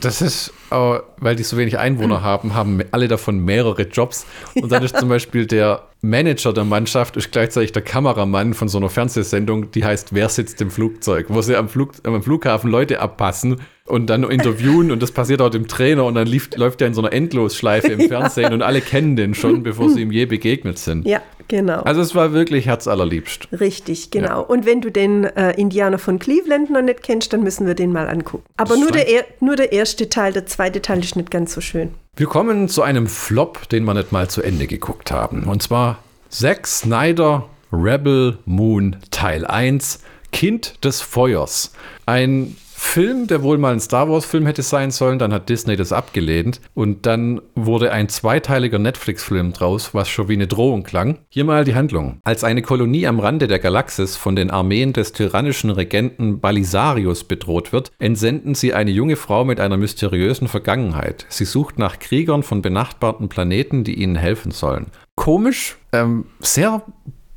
Das ist, äh, weil die so wenig Einwohner haben, haben alle davon mehrere Jobs. Und dann ist zum Beispiel der Manager der Mannschaft ist gleichzeitig der Kameramann von so einer Fernsehsendung, die heißt Wer sitzt im Flugzeug, wo sie am, Flug, am Flughafen Leute abpassen und dann interviewen und das passiert auch dem Trainer und dann lief, läuft er in so einer Endlosschleife im Fernsehen und alle kennen den schon, bevor sie ihm je begegnet sind. Ja, genau. Also es war wirklich herzallerliebst. Richtig, genau. Ja. Und wenn du den äh, Indianer von Cleveland noch nicht kennst, dann müssen wir den mal angucken. Aber nur der, er, nur der erste Teil, der zweite Teil ist nicht ganz so schön. Wir kommen zu einem Flop, den wir nicht mal zu Ende geguckt haben. Und zwar Zack Snyder Rebel Moon Teil 1 Kind des Feuers. Ein Film, der wohl mal ein Star Wars-Film hätte sein sollen, dann hat Disney das abgelehnt und dann wurde ein zweiteiliger Netflix-Film draus, was schon wie eine Drohung klang. Hier mal die Handlung. Als eine Kolonie am Rande der Galaxis von den Armeen des tyrannischen Regenten Balisarius bedroht wird, entsenden sie eine junge Frau mit einer mysteriösen Vergangenheit. Sie sucht nach Kriegern von benachbarten Planeten, die ihnen helfen sollen. Komisch, ähm, sehr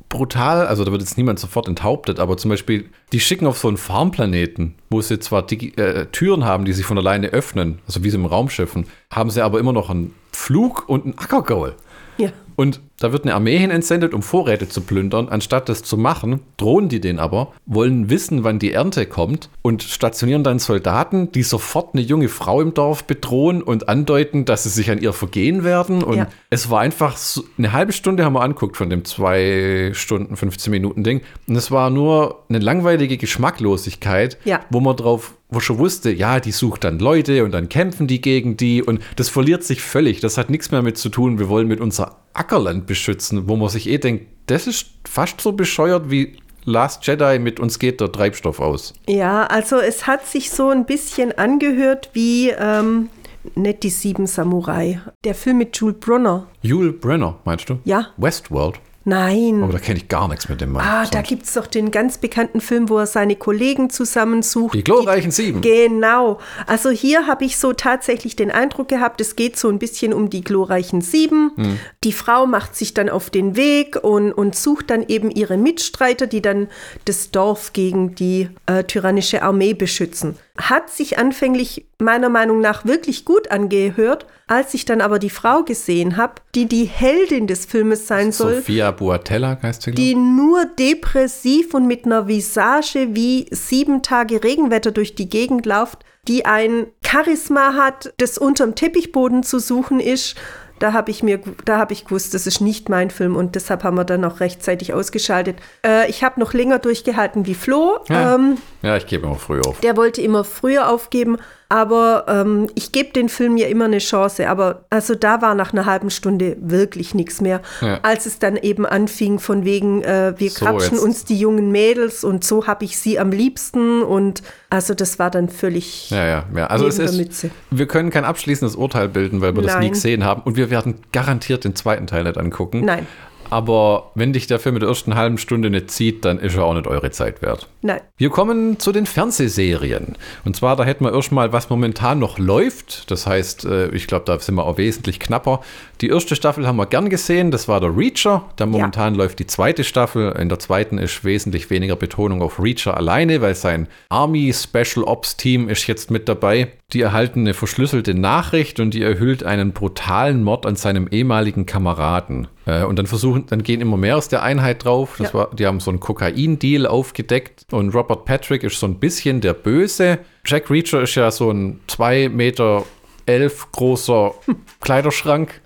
brutal, also da wird jetzt niemand sofort enthauptet, aber zum Beispiel, die schicken auf so einen Farmplaneten, wo sie zwar die, äh, Türen haben, die sich von alleine öffnen, also wie sie im Raumschiffen, haben sie aber immer noch einen Flug und einen Ackergaul. Ja. Und da wird eine Armee hin entsendet, um Vorräte zu plündern. Anstatt das zu machen, drohen die den aber, wollen wissen, wann die Ernte kommt und stationieren dann Soldaten, die sofort eine junge Frau im Dorf bedrohen und andeuten, dass sie sich an ihr vergehen werden. Und Ja. es war einfach so, eine halbe Stunde haben wir anguckt von dem zwei Stunden, 15 Minuten Ding. Und es war nur eine langweilige Geschmacklosigkeit, Ja. wo man drauf, wo schon wusste, ja, die sucht dann Leute und dann kämpfen die gegen die und das verliert sich völlig. Das hat nichts mehr mit zu tun. Wir wollen mit unser Ackerland beschützen, wo man sich eh denkt, das ist fast so bescheuert wie Last Jedi mit uns geht der Treibstoff aus. Ja, also es hat sich so ein bisschen angehört wie ähm, nicht die Sieben Samurai. Der Film mit Jules Brunner. Yul Brenner, meinst du? Ja. Westworld. Nein. Aber da kenne ich gar nichts mit dem Mann. ah, da Sonst- gibt es doch den ganz bekannten Film, wo er seine Kollegen zusammensucht. Die glorreichen Sieben. Genau. Also hier habe ich so tatsächlich den Eindruck gehabt, es geht so ein bisschen um die glorreichen Sieben. Hm. Die Frau macht sich dann auf den Weg und, und sucht dann eben ihre Mitstreiter, die dann das Dorf gegen die äh, tyrannische Armee beschützen. Hat sich anfänglich meiner Meinung nach wirklich gut angehört, als ich dann aber die Frau gesehen habe, die die Heldin des Filmes sein soll Sophia Boatella heißt sie, die nur depressiv und mit einer Visage wie sieben Tage Regenwetter durch die Gegend läuft, die ein Charisma hat, das unterm Teppichboden zu suchen ist. Da habe ich mir, da habe ich gewusst, das ist nicht mein Film und deshalb haben wir dann auch rechtzeitig ausgeschaltet. Äh, ich habe noch länger durchgehalten wie Flo. Ja. Ähm, Ja, ich gebe immer früh auf. der wollte immer früher aufgeben, aber ähm, ich gebe den Film ja immer eine Chance. Aber also da war nach einer halben Stunde wirklich nichts mehr. Ja. Als es dann eben anfing von wegen, äh, wir So, krapschen jetzt. uns die jungen Mädels und so habe ich sie am liebsten. Und also das war dann völlig Ja, ja, ja. Also es ist, Mütze. wir können kein abschließendes Urteil bilden, weil wir das nie Nein. gesehen haben. Und wir werden garantiert den zweiten Teil nicht angucken. Nein. Aber wenn dich der Film mit der ersten halben Stunde nicht zieht, dann ist er auch nicht eure Zeit wert. Nein. Wir kommen zu den Fernsehserien. Und zwar, da hätten wir erstmal, was momentan noch läuft. Das heißt, äh, ich glaube, da sind wir auch wesentlich knapper. Die erste Staffel haben wir gern gesehen. Das war der Reacher. Da momentan läuft die zweite Staffel. In der zweiten ist wesentlich weniger Betonung auf Reacher alleine, weil sein Army Special Ops Team ist jetzt mit dabei. Die erhalten eine verschlüsselte Nachricht und die erhüllt einen brutalen Mord an seinem ehemaligen Kameraden. Äh, Und dann versuchen, dann gehen immer mehr aus der Einheit drauf. Ja. war, die haben so einen Kokain-Deal aufgedeckt und Robert Patrick ist so ein bisschen der Böse. Jack Reacher ist ja so ein zwei Meter elf großer Kleiderschrank,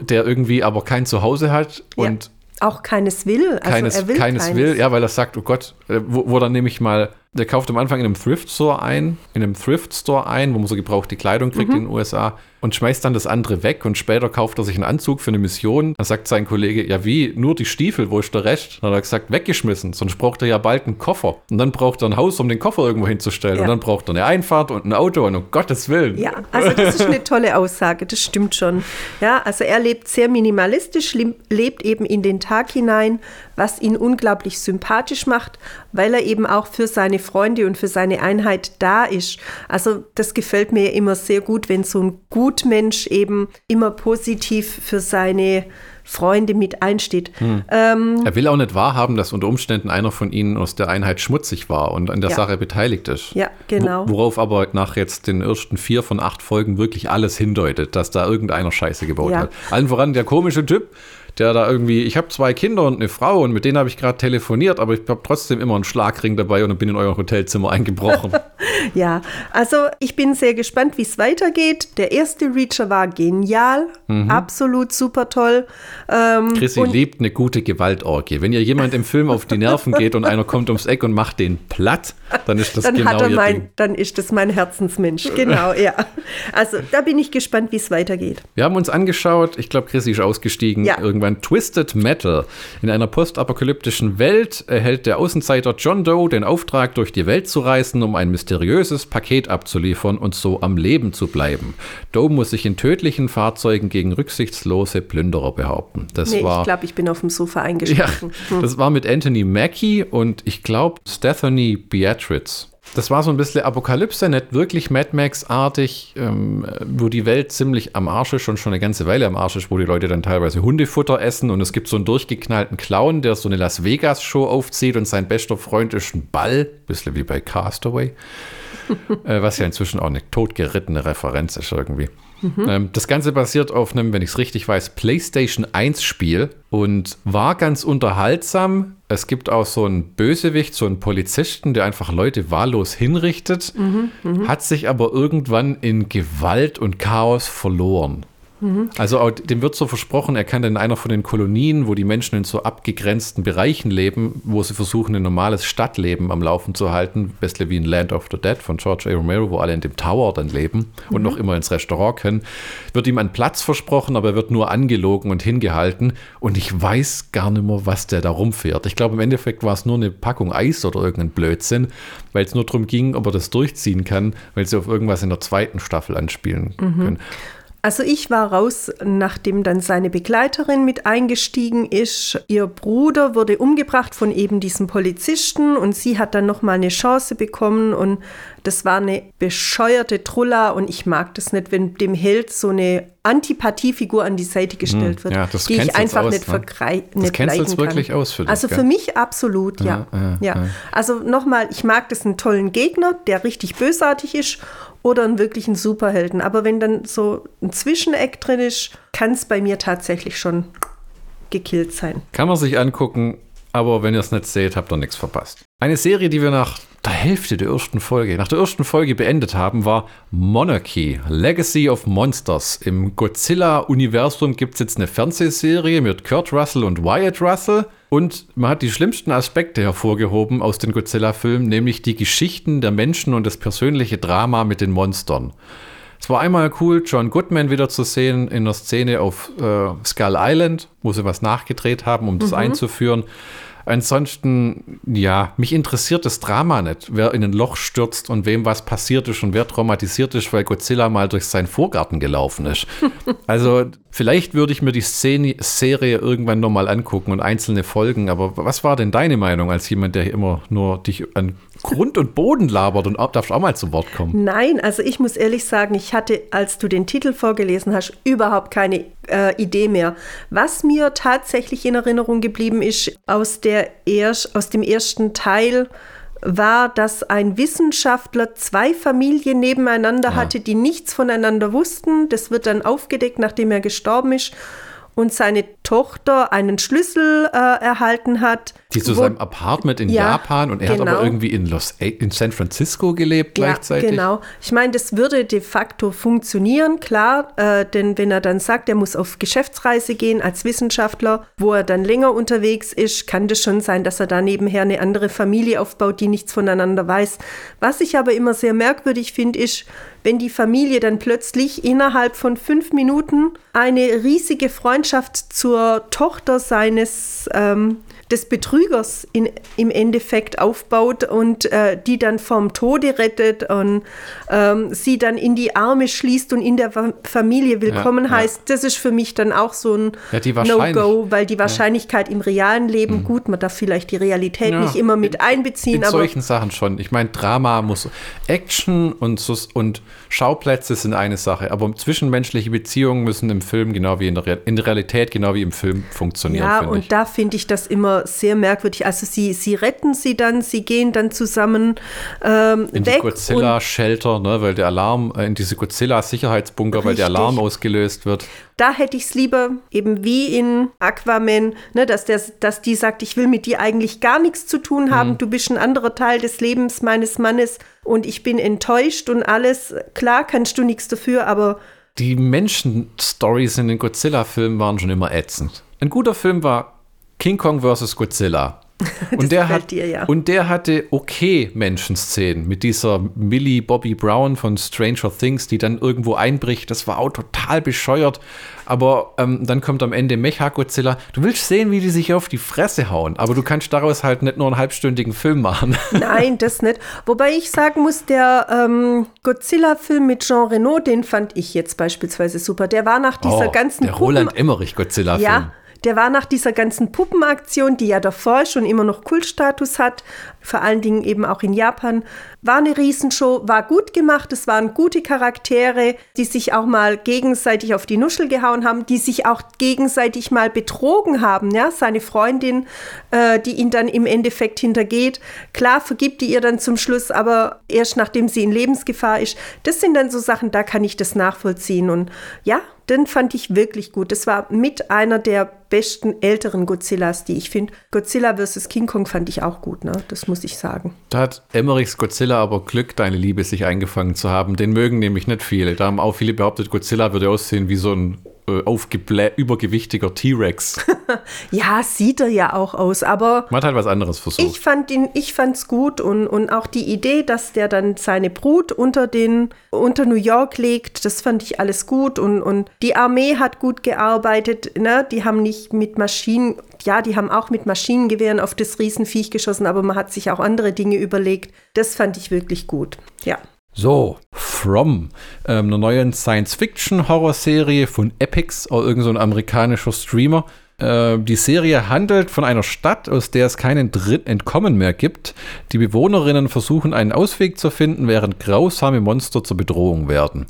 der irgendwie aber kein Zuhause hat und ja. auch keines will. Also keines, er will keines, keines. will, ja, weil er sagt, oh Gott, äh, wo, wo dann nämlich mal, der kauft am Anfang in einem Thrift Store ein, in einem Thrift Store ein, wo man so gebrauchte Kleidung kriegt Mhm. in den USA und schmeißt dann das andere weg und später kauft er sich einen Anzug für eine Mission. Dann sagt sein Kollege, ja wie, nur die Stiefel, wo ist der Rest? Dann hat er gesagt, weggeschmissen, sonst braucht er ja bald einen Koffer. Und dann braucht er ein Haus, um den Koffer irgendwo hinzustellen. Ja. Und dann braucht er eine Einfahrt und ein Auto und um Gottes Willen. Ja, also das ist eine tolle Aussage, das stimmt schon. Ja, also er lebt sehr minimalistisch, leb- lebt eben in den Tag hinein, was ihn unglaublich sympathisch macht, weil er eben auch für seine Freunde und für seine Einheit da ist. Also das gefällt mir immer sehr gut, wenn so ein Gutmensch eben immer positiv für seine Freunde mit einsteht. Ähm, Er will auch nicht wahrhaben, dass unter Umständen einer von ihnen aus der Einheit schmutzig war und an der Ja. Sache beteiligt ist. Ja, genau. Wo, worauf aber nach jetzt den ersten vier von acht Folgen wirklich alles hindeutet, dass da irgendeiner Scheiße gebaut Ja. hat. Allen voran der komische Typ, der da irgendwie, ich habe zwei Kinder und eine Frau und mit denen habe ich gerade telefoniert, aber ich habe trotzdem immer einen Schlagring dabei und bin in euer Hotelzimmer eingebrochen. Ja, also ich bin sehr gespannt, wie es weitergeht. Der erste Reacher war genial, absolut super toll. Ähm, Chrissy liebt eine gute Gewaltorgie. Wenn ihr jemand im Film auf die Nerven geht und einer kommt ums Eck und macht den platt, dann ist das dann genau hat er mein, Ding. dann ist das mein Herzensmensch. Genau, ja. Also da bin ich gespannt, wie es weitergeht. Wir haben uns angeschaut, ich glaube, Chrissy ist ausgestiegen, Ja. irgendwann Twisted Metal. In einer postapokalyptischen Welt erhält der Außenseiter John Doe den Auftrag, durch die Welt zu reisen, um ein mysteriöses Paket abzuliefern und so am Leben zu bleiben. Doe muss sich in tödlichen Fahrzeugen gegen rücksichtslose Plünderer behaupten. Das Nee, war. ich glaube, ich bin auf dem Sofa ja, eingeschlafen. das war mit Anthony Mackie und ich glaube Stephanie Beatrice. Das war so ein bisschen Apokalypse, nicht wirklich Mad Max-artig, ähm, wo die Welt ziemlich am Arsch ist, schon schon eine ganze Weile am Arsch ist, wo die Leute dann teilweise Hundefutter essen und es gibt so einen durchgeknallten Clown, der so eine Las Vegas-Show aufzieht und sein bester Freund ist ein Ball, bisschen wie bei Castaway, äh, was ja inzwischen auch eine totgerittene Referenz ist irgendwie. Mhm. Ähm, das Ganze basiert auf einem, wenn ich es richtig weiß, PlayStation 1 Spiel und war ganz unterhaltsam. Es gibt auch so einen Bösewicht, so einen Polizisten, der einfach Leute wahllos hinrichtet, mhm, mh. hat sich aber irgendwann in Gewalt und Chaos verloren. Mhm. Also dem wird so versprochen, er kann in einer von den Kolonien, wo die Menschen in so abgegrenzten Bereichen leben, wo sie versuchen, ein normales Stadtleben am Laufen zu halten, bisschen wie in Land of the Dead von George A. Romero, wo alle in dem Tower dann leben und mhm. noch immer ins Restaurant können, wird ihm ein Platz versprochen, aber er wird nur angelogen und hingehalten und ich weiß gar nicht mehr, was der da rumfährt. Ich glaube, im Endeffekt war es nur eine Packung Eis oder irgendein Blödsinn, weil es nur darum ging, ob er das durchziehen kann, weil sie auf irgendwas in der zweiten Staffel anspielen mhm. können. Also ich war raus, nachdem dann seine Begleiterin mit eingestiegen ist. Ihr Bruder wurde umgebracht von eben diesem Polizisten und sie hat dann noch mal eine Chance bekommen und das war eine bescheuerte Trulla und ich mag das nicht, wenn dem Held so eine Antipatiefigur an die Seite gestellt hm, wird, ja, die ich einfach aus, nicht, ne? vergleichen das nicht leiden wirklich kann. aus für dich, Also für mich absolut, ja. Ja, ja, ja. Also nochmal, ich mag das einen tollen Gegner, der richtig bösartig ist oder einen wirklichen Superhelden. Aber wenn dann so ein Zwischeneck drin ist, kann es bei mir tatsächlich schon gekillt sein. Kann man sich angucken, aber wenn ihr es nicht seht, habt ihr nichts verpasst. Eine Serie, die wir nach der Hälfte der ersten Folge, nach der ersten Folge beendet haben, war Monarchy, Legacy of Monsters. Im Godzilla-Universum gibt es jetzt eine Fernsehserie mit Kurt Russell und Wyatt Russell. Und man hat die schlimmsten Aspekte hervorgehoben aus den Godzilla-Filmen, nämlich die Geschichten der Menschen und das persönliche Drama mit den Monstern. Es war einmal cool, John Goodman wieder zu sehen in der Szene auf äh, Skull Island, wo sie was nachgedreht haben, um das mhm. einzuführen. Ansonsten, ja, mich interessiert das Drama nicht, wer in ein Loch stürzt und wem was passiert ist und wer traumatisiert ist, weil Godzilla mal durch seinen Vorgarten gelaufen ist. also vielleicht würde ich mir die Szene, Serie irgendwann nochmal angucken und einzelne Folgen, aber was war denn deine Meinung als jemand, der immer nur dich an Grund und Boden labert und auch, darfst auch mal zu Wort kommen. Nein, also ich muss ehrlich sagen, ich hatte, als du den Titel vorgelesen hast, überhaupt keine äh, Idee mehr. Was mir tatsächlich in Erinnerung geblieben ist aus, der erst, aus dem ersten Teil, war, dass ein Wissenschaftler zwei Familien nebeneinander ja. hatte, die nichts voneinander wussten. Das wird dann aufgedeckt, nachdem er gestorben ist und seine Tochter einen Schlüssel äh, erhalten hat. Die zu wo, seinem Apartment in ja, Japan und er genau. hat aber genau. irgendwie in, Los, in San Francisco gelebt gleichzeitig. Ja, genau. Ich meine, das würde de facto funktionieren, klar, äh, denn wenn er dann sagt, er muss auf Geschäftsreise gehen als Wissenschaftler, wo er dann länger unterwegs ist, kann das schon sein, dass er da nebenher eine andere Familie aufbaut, die nichts voneinander weiß. Was ich aber immer sehr merkwürdig finde, ist, wenn die Familie dann plötzlich innerhalb von fünf Minuten eine riesige Freundschaft zur Tochter seines ähm, des Betrügers in, im Endeffekt aufbaut und äh, die dann vom Tode rettet und ähm, sie dann in die Arme schließt und in der Familie willkommen ja, heißt, ja. das ist für mich dann auch so ein ja, No-Go, weil die Wahrscheinlichkeit im realen Leben, mhm. gut, man darf vielleicht die Realität nicht immer mit einbeziehen. In aber solchen Sachen schon. Ich meine, Drama muss Action und, und Schauplätze sind eine Sache, aber zwischenmenschliche Beziehungen müssen im Film genau wie in der, in der Realität, genau wie im Film funktionieren. Ja, und ich. da finde ich das immer sehr merkwürdig. Also sie, sie retten sie dann, sie gehen dann zusammen ähm, in die Godzilla-Shelter, ne, weil der Alarm, äh, in diese Godzilla-Sicherheitsbunker, weil der Alarm ausgelöst wird. Da hätte ich es lieber eben wie in Aquaman, ne, dass, der, dass die sagt, ich will mit dir eigentlich gar nichts zu tun haben, mhm. du bist ein anderer Teil des Lebens meines Mannes und ich bin enttäuscht und alles. Klar kannst du nichts dafür, aber die Menschen-Stories in den Godzilla-Filmen waren schon immer ätzend. Ein guter Film war King Kong vs. Godzilla. Und der, hat, dir, ja. und der hatte okay Menschenszenen mit dieser Millie Bobby Brown von Stranger Things, die dann irgendwo einbricht. Das war auch total bescheuert. Aber ähm, dann kommt am Ende Mecha Godzilla. Du willst sehen, wie die sich auf die Fresse hauen, aber du kannst daraus halt nicht nur einen halbstündigen Film machen. Nein, das nicht. Wobei ich sagen muss, der ähm, Godzilla-Film mit Jean Reno, den fand ich jetzt beispielsweise super. Der war nach dieser oh, ganzen der Roland Emmerich Godzilla-Film. Ja, Der war nach dieser ganzen Puppenaktion, die ja davor schon immer noch Kultstatus hat, vor allen Dingen eben auch in Japan, war eine Riesenshow, war gut gemacht, es waren gute Charaktere, die sich auch mal gegenseitig auf die Nuschel gehauen haben, die sich auch gegenseitig mal betrogen haben, ja, seine Freundin, äh, die ihn dann im Endeffekt hintergeht. Klar, vergibt die ihr dann zum Schluss, aber erst nachdem sie in Lebensgefahr ist. Das sind dann so Sachen, da kann ich das nachvollziehen und ja, den fand ich wirklich gut. Das war mit einer der besten älteren Godzillas, die ich finde. Godzilla vs. King Kong fand ich auch gut, ne? Das muss ich sagen. Da hat Emmerichs Godzilla aber Glück, deine Liebe sich eingefangen zu haben. Den mögen nämlich nicht viele. Da haben auch viele behauptet, Godzilla würde aussehen wie so ein äh, übergewichtiger T-Rex. ja, sieht er ja auch aus, aber. Man hat halt was anderes versucht. Ich fand ihn, ich fand's gut und, und auch die Idee, dass der dann seine Brut unter den, unter New York legt, das fand ich alles gut und, und die Armee hat gut gearbeitet, ne? Die haben nicht mit Maschinen, ja, die haben auch mit Maschinengewehren auf das Riesenviech geschossen, aber man hat sich auch andere Dinge überlegt. Das fand ich wirklich gut. Ja. So, From, ähm, einer neuen Science-Fiction-Horrorserie von Epix, oder irgendein so amerikanischer Streamer. Äh, die Serie handelt von einer Stadt, aus der es keinen Dritt Entkommen mehr gibt. Die Bewohnerinnen versuchen einen Ausweg zu finden, während grausame Monster zur Bedrohung werden.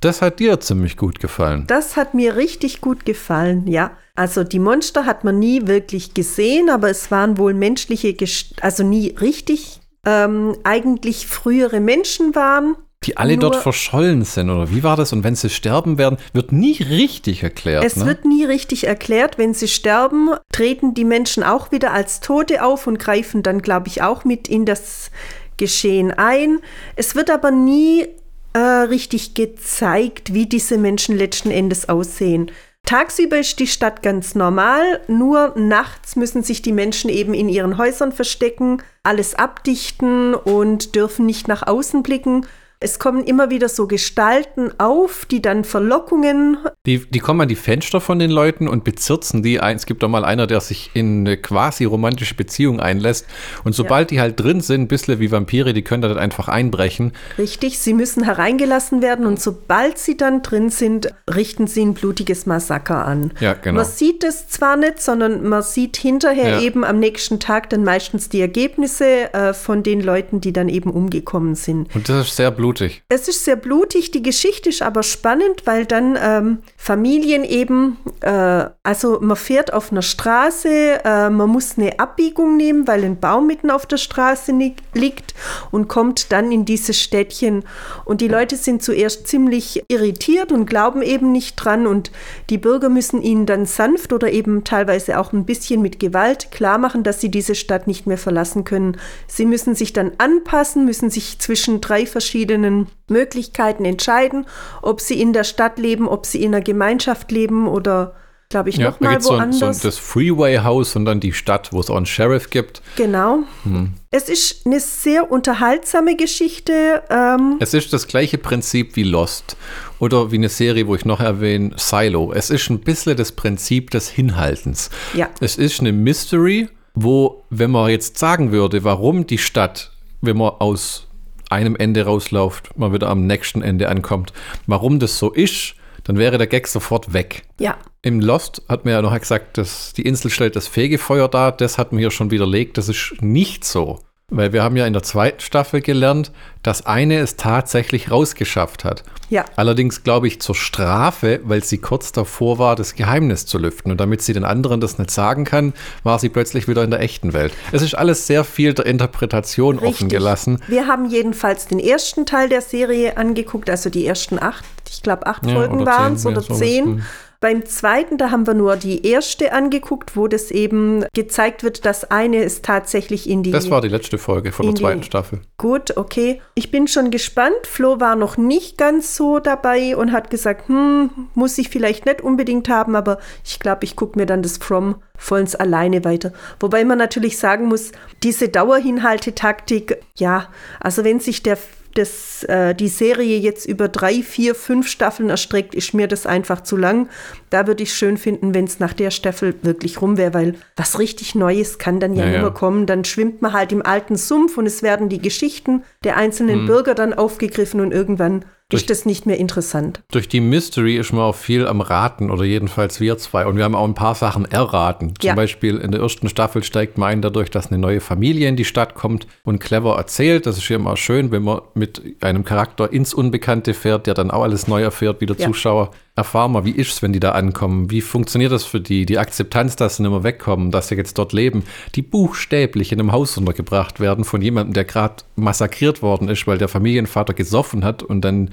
Das hat dir ziemlich gut gefallen. Das hat mir richtig gut gefallen, ja. Also die Monster hat man nie wirklich gesehen, aber es waren wohl menschliche, Gest also nie richtig ähm, eigentlich frühere Menschen waren. Die alle dort verschollen sind, oder wie war das? Und wenn sie sterben werden, wird nie richtig erklärt. Es ne? wird nie richtig erklärt. Wenn sie sterben, treten die Menschen auch wieder als Tote auf und greifen dann, glaube ich, auch mit in das Geschehen ein. Es wird aber nie äh, richtig gezeigt, wie diese Menschen letzten Endes aussehen. Tagsüber ist die Stadt ganz normal, nur nachts müssen sich die Menschen eben in ihren Häusern verstecken, alles abdichten und dürfen nicht nach außen blicken. Es kommen immer wieder so Gestalten auf, die dann Verlockungen. Die, die kommen an die Fenster von den Leuten und bezirzen die. Es gibt doch mal einer, der sich in eine quasi romantische Beziehung einlässt. Und sobald ja. die halt drin sind, ein bisschen wie Vampire, die können da dann einfach einbrechen. Richtig, sie müssen hereingelassen werden und sobald sie dann drin sind, richten sie ein blutiges Massaker an. Ja, genau. Man sieht es zwar nicht, sondern man sieht hinterher ja. eben am nächsten Tag dann meistens die Ergebnisse äh, von den Leuten, die dann eben umgekommen sind. Und das ist sehr blutig blutig. Es ist sehr blutig. Die Geschichte ist aber spannend, weil dann ähm, Familien eben, äh, also man fährt auf einer Straße, äh, man muss eine Abbiegung nehmen, weil ein Baum mitten auf der Straße liegt und kommt dann in dieses Städtchen. Und die Leute sind zuerst ziemlich irritiert und glauben eben nicht dran. Und die Bürger müssen ihnen dann sanft oder eben teilweise auch ein bisschen mit Gewalt klar machen, dass sie diese Stadt nicht mehr verlassen können. Sie müssen sich dann anpassen, müssen sich zwischen drei verschiedenen verschiedenen Möglichkeiten entscheiden, ob sie in der Stadt leben, ob sie in einer Gemeinschaft leben oder glaube ich, ja, noch mal woanders. So, so das Freeway-Haus und dann die Stadt, wo es auch einen Sheriff gibt. Genau. Hm. Es ist eine sehr unterhaltsame Geschichte. Ähm. Es ist das gleiche Prinzip wie Lost oder wie eine Serie, wo ich noch erwähne, Silo. Es ist ein bisschen das Prinzip des Hinhaltens. Ja. Es ist eine Mystery, wo, wenn man jetzt sagen würde, warum die Stadt, wenn man aus einem Ende rauslauft, man wieder am nächsten Ende ankommt. Warum das so ist, dann wäre der Gag sofort weg. Ja. Im Lost hat man ja noch gesagt, dass die Insel stellt das Fegefeuer dar. Das hat man hier schon widerlegt. Das ist nicht so. Weil wir haben ja in der zweiten Staffel gelernt, dass eine es tatsächlich rausgeschafft hat. Ja. Allerdings glaube ich zur Strafe, weil sie kurz davor war, das Geheimnis zu lüften. Und damit sie den anderen das nicht sagen kann, war sie plötzlich wieder in der echten Welt. Es ist alles sehr viel der Interpretation Richtig. offen gelassen. Wir haben jedenfalls den ersten Teil der Serie angeguckt, also die ersten acht, ich glaube acht ja, Folgen waren es oder zehn. Hm. Beim zweiten, da haben wir nur die erste angeguckt, wo das eben gezeigt wird, dass eine ist tatsächlich in die. Das war die letzte Folge von der zweiten die, Staffel. Gut, okay. Ich bin schon gespannt. Flo war noch nicht ganz so dabei und hat gesagt, hm, muss ich vielleicht nicht unbedingt haben, aber ich glaube, ich gucke mir dann das From vollends alleine weiter. Wobei man natürlich sagen muss, diese Dauerhinhaltetaktik, ja, also wenn sich der das, äh, die Serie jetzt über drei, vier, fünf Staffeln erstreckt, ist mir das einfach zu lang. Da würde ich schön finden, wenn es nach der Staffel wirklich rum wäre, weil was richtig Neues kann dann ja, ja immer ja. kommen. Dann schwimmt man halt im alten Sumpf und es werden die Geschichten der einzelnen mhm. Bürger dann aufgegriffen und irgendwann ist das nicht mehr interessant. Durch die Mystery ist man auch viel am Raten oder jedenfalls wir zwei. Und wir haben auch ein paar Sachen erraten. Zum Ja. Beispiel in der ersten Staffel steigt man ein dadurch, dass eine neue Familie in die Stadt kommt und clever erzählt. Das ist ja immer schön, wenn man mit einem Charakter ins Unbekannte fährt, der dann auch alles neu erfährt, wie der Ja. Zuschauer. Erfahr mal, wie ist es, wenn die da ankommen? Wie funktioniert das für die? Die Akzeptanz, dass sie nicht mehr wegkommen, dass sie jetzt dort leben, die buchstäblich in einem Haus untergebracht werden von jemandem, der gerade massakriert worden ist, weil der Familienvater gesoffen hat und dann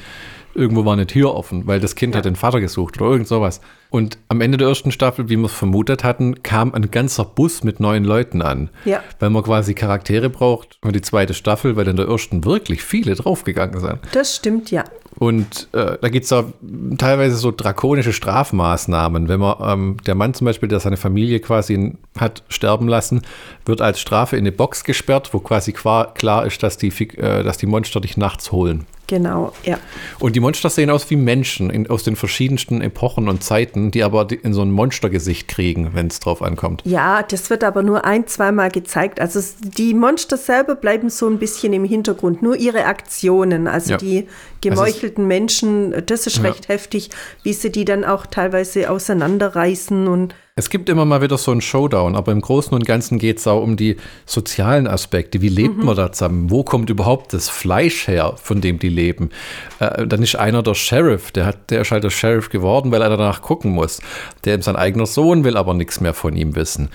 irgendwo war eine Tür offen, weil das Kind hat den Vater gesucht oder irgend sowas. Und am Ende der ersten Staffel, wie wir es vermutet hatten, kam ein ganzer Bus mit neuen Leuten an. Ja. Weil man quasi Charaktere braucht für die zweite Staffel, weil in der ersten wirklich viele draufgegangen sind. Das stimmt, ja. Und äh, da gibt es da teilweise so drakonische Strafmaßnahmen. Wenn man, ähm, der Mann zum Beispiel, der seine Familie quasi hat sterben lassen, wird als Strafe in eine Box gesperrt, wo quasi qua- klar ist, dass die, äh, dass die Monster dich nachts holen. Genau, ja. Und die Monster sehen aus wie Menschen in, aus den verschiedensten Epochen und Zeiten, die aber in so ein Monstergesicht kriegen, wenn es drauf ankommt. Ja, das wird aber nur ein, zweimal gezeigt. Also die Monster selber bleiben so ein bisschen im Hintergrund, nur ihre Aktionen. Also Ja. die gemeuchelten Menschen, das ist Ja. recht heftig, wie sie die dann auch teilweise auseinanderreißen und Es gibt immer mal wieder so einen Showdown, aber im Großen und Ganzen geht es auch um die sozialen Aspekte. Wie lebt man da zusammen? Wo kommt überhaupt das Fleisch her, von dem die leben? Äh, dann ist einer der Sheriff, der, hat, der ist halt der Sheriff geworden, weil er danach gucken muss. Der sein eigener Sohn will aber nichts mehr von ihm wissen.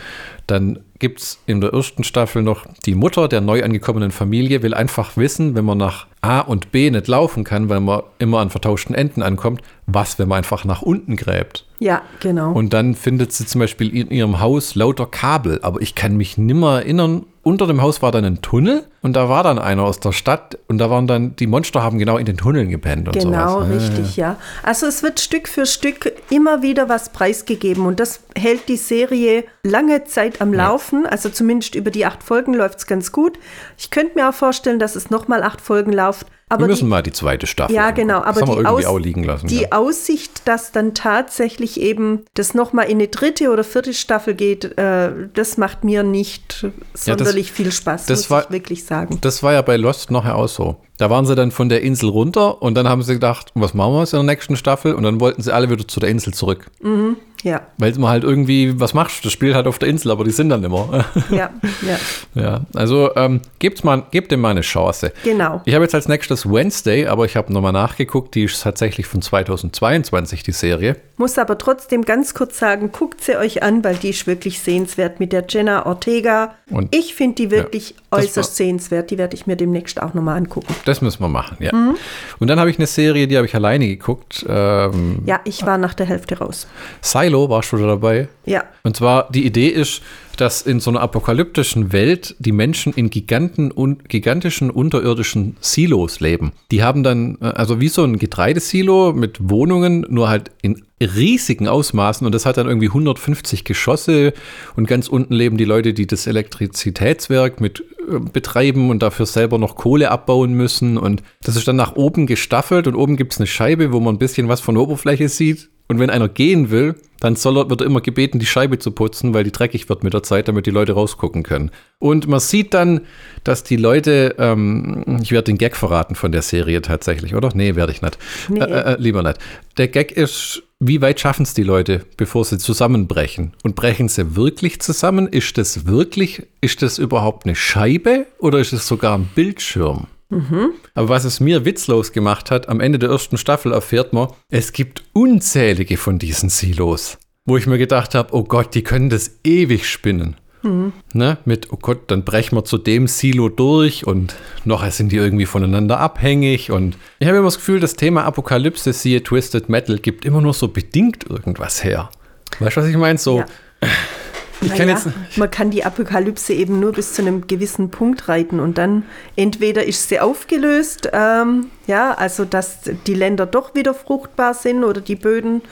Dann gibt es in der ersten Staffel noch die Mutter der neu angekommenen Familie, will einfach wissen, wenn man nach A und B nicht laufen kann, weil man immer an vertauschten Enden ankommt, was, wenn man einfach nach unten gräbt. ja, genau. Und dann findet sie zum Beispiel in ihrem Haus lauter Kabel. Aber ich kann mich nimmer erinnern. Unter dem Haus war dann ein Tunnel und da war dann einer aus der Stadt und da waren dann, die Monster haben genau in den Tunneln gepennt und Genau, sowas. richtig, ja. Also es wird Stück für Stück immer wieder was preisgegeben und das hält die Serie lange Zeit am Laufen. Also zumindest über die acht Folgen läuft es ganz gut. Ich könnte mir auch vorstellen, dass es nochmal acht Folgen läuft. Wir Aber müssen die, mal die zweite Staffel. ja, genau. Das Aber wir die, Aus, lassen. die ja. Aussicht, dass dann tatsächlich eben das nochmal in eine dritte oder vierte Staffel geht, äh, das macht mir nicht sonderlich viel Spaß, das muss war- ich wirklich sagen. Das war ja bei Lost nachher auch so. Da waren sie dann von der Insel runter und dann haben sie gedacht, was machen wir jetzt in der nächsten Staffel? Und dann wollten sie alle wieder zu der Insel zurück. Ja, Weil man halt irgendwie, was machst du? Das spielt halt auf der Insel, aber die sind dann immer. ja, ja, ja, also ähm, gebt's mal, gebt dem mal eine Chance. genau. Ich habe jetzt als nächstes Wednesday, aber ich habe nochmal nachgeguckt, die ist tatsächlich von 2022, die Serie. Muss aber trotzdem ganz kurz sagen, guckt sie euch an, weil die ist wirklich sehenswert mit der Jenna Ortega. Und- ich finde die wirklich das äußerst sehenswert. Die werde ich mir demnächst auch nochmal angucken. Das müssen wir machen, ja. Mhm. Und dann habe ich eine Serie, die habe ich alleine geguckt. Ähm, Ja, ich war nach der Hälfte raus. Silo, warst du da dabei? Ja, Und zwar, die Idee ist, dass in so einer apokalyptischen Welt die Menschen in giganten und gigantischen unterirdischen Silos leben. Die haben dann, äh, also wie so ein Getreidesilo mit Wohnungen, nur halt in riesigen Ausmaßen. Und das hat dann irgendwie 150 Geschosse. Und ganz unten leben die Leute, die das Elektrizitätswerk mit äh, betreiben und dafür selber noch Kohle abbauen müssen. Und das ist dann nach oben gestaffelt. Und oben gibt es eine Scheibe, wo man ein bisschen was von der Oberfläche sieht und wenn einer gehen will, dann soll er, wird er immer gebeten, die Scheibe zu putzen, weil die dreckig wird mit der Zeit, damit die Leute rausgucken können. Und man sieht dann, dass die Leute, ähm, ich werde den Gag verraten von der Serie tatsächlich, oder? Nee, werde ich nicht. Nee. Äh, äh, lieber nicht. Der Gag ist, wie weit schaffen es die Leute, bevor sie zusammenbrechen? Und brechen sie wirklich zusammen? Ist das wirklich, ist das überhaupt eine Scheibe oder ist es sogar ein Bildschirm? Aber was es mir witzlos gemacht hat, am Ende der ersten Staffel erfährt man, es gibt unzählige von diesen Silos, wo ich mir gedacht habe, oh Gott, die können das ewig spinnen. Ne? Mit, oh Gott, dann brechen wir zu dem Silo durch und noch sind die irgendwie voneinander abhängig. Und ich habe immer das Gefühl, das Thema Apokalypse, siehe Twisted Metal, gibt immer nur so bedingt irgendwas her. Weißt du, was ich meine? So, Ja. ich kann Naja, jetzt. man kann die Apokalypse eben nur bis zu einem gewissen Punkt reiten und dann entweder ist sie aufgelöst, ähm, ja, also dass die Länder doch wieder fruchtbar sind oder die Böden,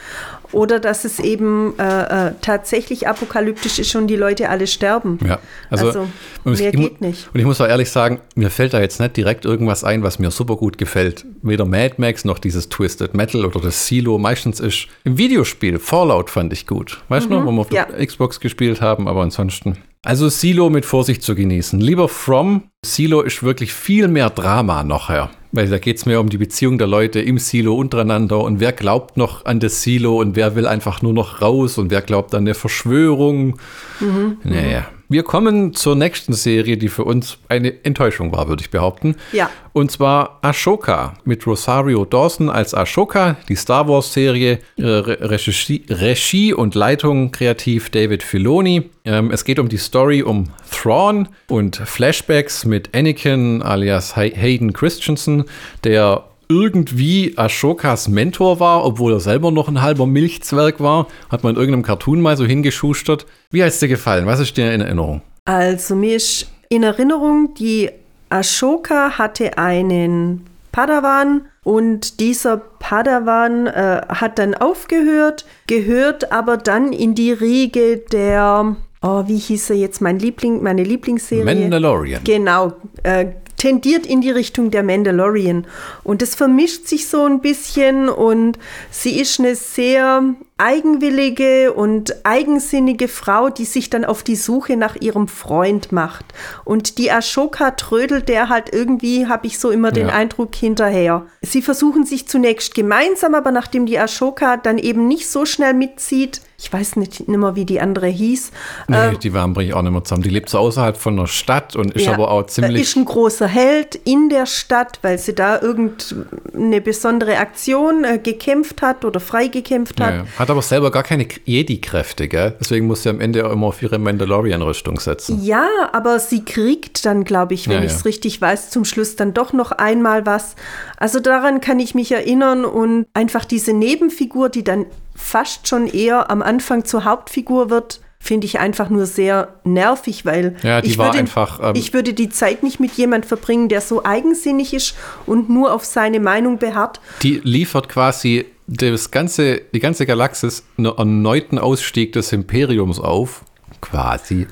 oder dass es eben äh, äh, tatsächlich apokalyptisch ist und die Leute alle sterben. Ja, also, Also, mehr ich, geht nicht. Und ich muss auch ehrlich sagen, mir fällt da jetzt nicht direkt irgendwas ein, was mir super gut gefällt. Weder Mad Max noch dieses Twisted Metal oder das Silo. Meistens ist im Videospiel Fallout fand ich gut. Weißt du noch, wo wir auf Mhm. ja. der Xbox gespielt haben, aber ansonsten. Also Silo mit Vorsicht zu genießen. Lieber From, Silo ist wirklich viel mehr Drama nachher. Weil da geht es mehr um die Beziehung der Leute im Silo untereinander und wer glaubt noch an das Silo und wer will einfach nur noch raus und wer glaubt an eine Verschwörung. Mhm. Naja. Wir kommen zur nächsten Serie, die für uns eine Enttäuschung war, würde ich behaupten. Ja. Und zwar Ashoka mit Rosario Dawson als Ashoka, die Star Wars-Serie, äh, Regie, Regie, und Leitung kreativ David Filoni. Ähm, es geht um die Story um Thrawn und Flashbacks mit Anakin alias Hayden Christensen, der irgendwie Ashokas Mentor war, obwohl er selber noch ein halber Milchzwerg war. Hat man in irgendeinem Cartoon mal so hingeschustert. Wie hat es dir gefallen? Was ist dir in Erinnerung? Also mir ist in Erinnerung, die Ashoka hatte einen Padawan und dieser Padawan äh, hat dann aufgehört, gehört aber dann in die Riege der Oh, wie hieß er jetzt? Mein Liebling, meine Lieblingsserie. Mandalorian. Genau. Äh, tendiert in die Richtung der Mandalorian. Und es vermischt sich so ein bisschen und sie ist eine sehr eigenwillige und eigensinnige Frau, die sich dann auf die Suche nach ihrem Freund macht. Und die Ashoka trödelt der halt irgendwie, habe ich so immer den ja. Eindruck, hinterher. Sie versuchen sich zunächst gemeinsam, aber nachdem die Ashoka dann eben nicht so schnell mitzieht, ich weiß nicht mehr, wie die andere hieß. Nee, ähm, die waren bringe ich auch nicht mehr zusammen. Die lebt so außerhalb von der Stadt und ist ja, aber auch ziemlich. Ist ein großer Held in der Stadt, weil sie da irgendeine besondere Aktion äh, gekämpft hat oder freigekämpft hat. Ja, hat aber selber gar keine Jedi-Kräfte, gell? Deswegen muss sie am Ende auch immer auf ihre Mandalorian-Rüstung setzen. Ja, aber sie kriegt dann, glaube ich, wenn ja, ich es richtig weiß, zum Schluss dann doch noch einmal was. Also daran kann ich mich erinnern und einfach diese Nebenfigur, die dann fast schon eher am Anfang zur Hauptfigur wird, finde ich einfach nur sehr nervig, weil ja, ich, würde, einfach, ähm, ich würde die Zeit nicht mit jemand verbringen, der so eigensinnig ist und nur auf seine Meinung beharrt. Die liefert quasi das ganze, die ganze Galaxis einen erneuten Ausstieg des Imperiums auf, quasi.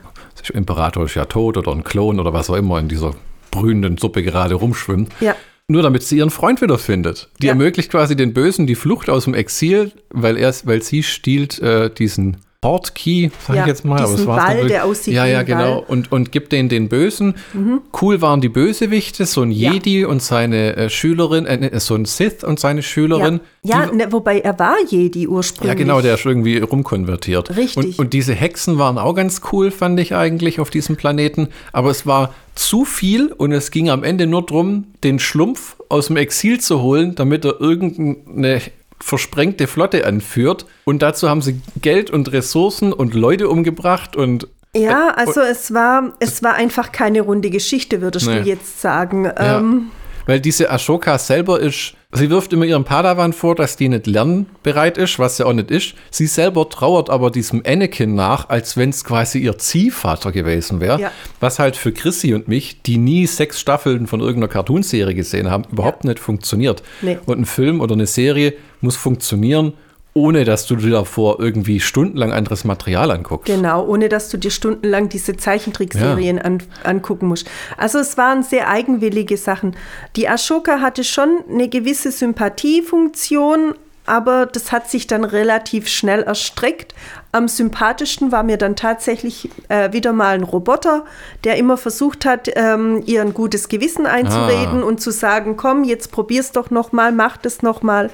Der Imperator ist ja tot oder ein Klon oder was auch immer in dieser brühenden Suppe gerade rumschwimmt. Ja nur damit sie ihren Freund wiederfindet. Die ja. ermöglicht quasi den Bösen die Flucht aus dem Exil, weil er, weil sie stiehlt äh, diesen Portkey, sag ja, ich jetzt mal. aber es war Wall, der aussieht Ja, ja, genau. Und, und gibt denen den Bösen. Mhm. Cool waren die Bösewichte, so ein Jedi ja. und seine äh, Schülerin, äh, ne, so ein Sith und seine Schülerin. Ja, ja ne, wobei er war Jedi ursprünglich. Ja, genau, der ist irgendwie rumkonvertiert. Richtig. Und, und diese Hexen waren auch ganz cool, fand ich eigentlich, auf diesem Planeten. Aber es war zu viel und es ging am Ende nur darum, den Schlumpf aus dem Exil zu holen, damit er irgendeine versprengte Flotte anführt. Und dazu haben sie Geld und Ressourcen und Leute umgebracht und ja, äh, also es war, es war einfach keine runde Geschichte, würdest nee. du jetzt sagen. Ja. Ähm, weil diese Ashoka selber ist, sie wirft immer ihrem Padawan vor, dass die nicht lernbereit ist, was sie auch nicht ist. Sie selber trauert aber diesem Anakin nach, als wenn es quasi ihr Ziehvater gewesen wäre. Ja. Was halt für Chrissy und mich, die nie sechs Staffeln von irgendeiner Cartoonserie gesehen haben, überhaupt ja. nicht funktioniert. Nee. Und ein Film oder eine Serie muss funktionieren ohne dass du dir davor irgendwie stundenlang anderes Material anguckst. Genau, ohne dass du dir stundenlang diese Zeichentrickserien ja. an, angucken musst. Also es waren sehr eigenwillige Sachen. Die Ashoka hatte schon eine gewisse Sympathiefunktion, aber das hat sich dann relativ schnell erstreckt. Am sympathischsten war mir dann tatsächlich äh, wieder mal ein Roboter, der immer versucht hat, ähm, ihr ein gutes Gewissen einzureden ah. und zu sagen, komm, jetzt probier's doch noch mal, mach das noch mal.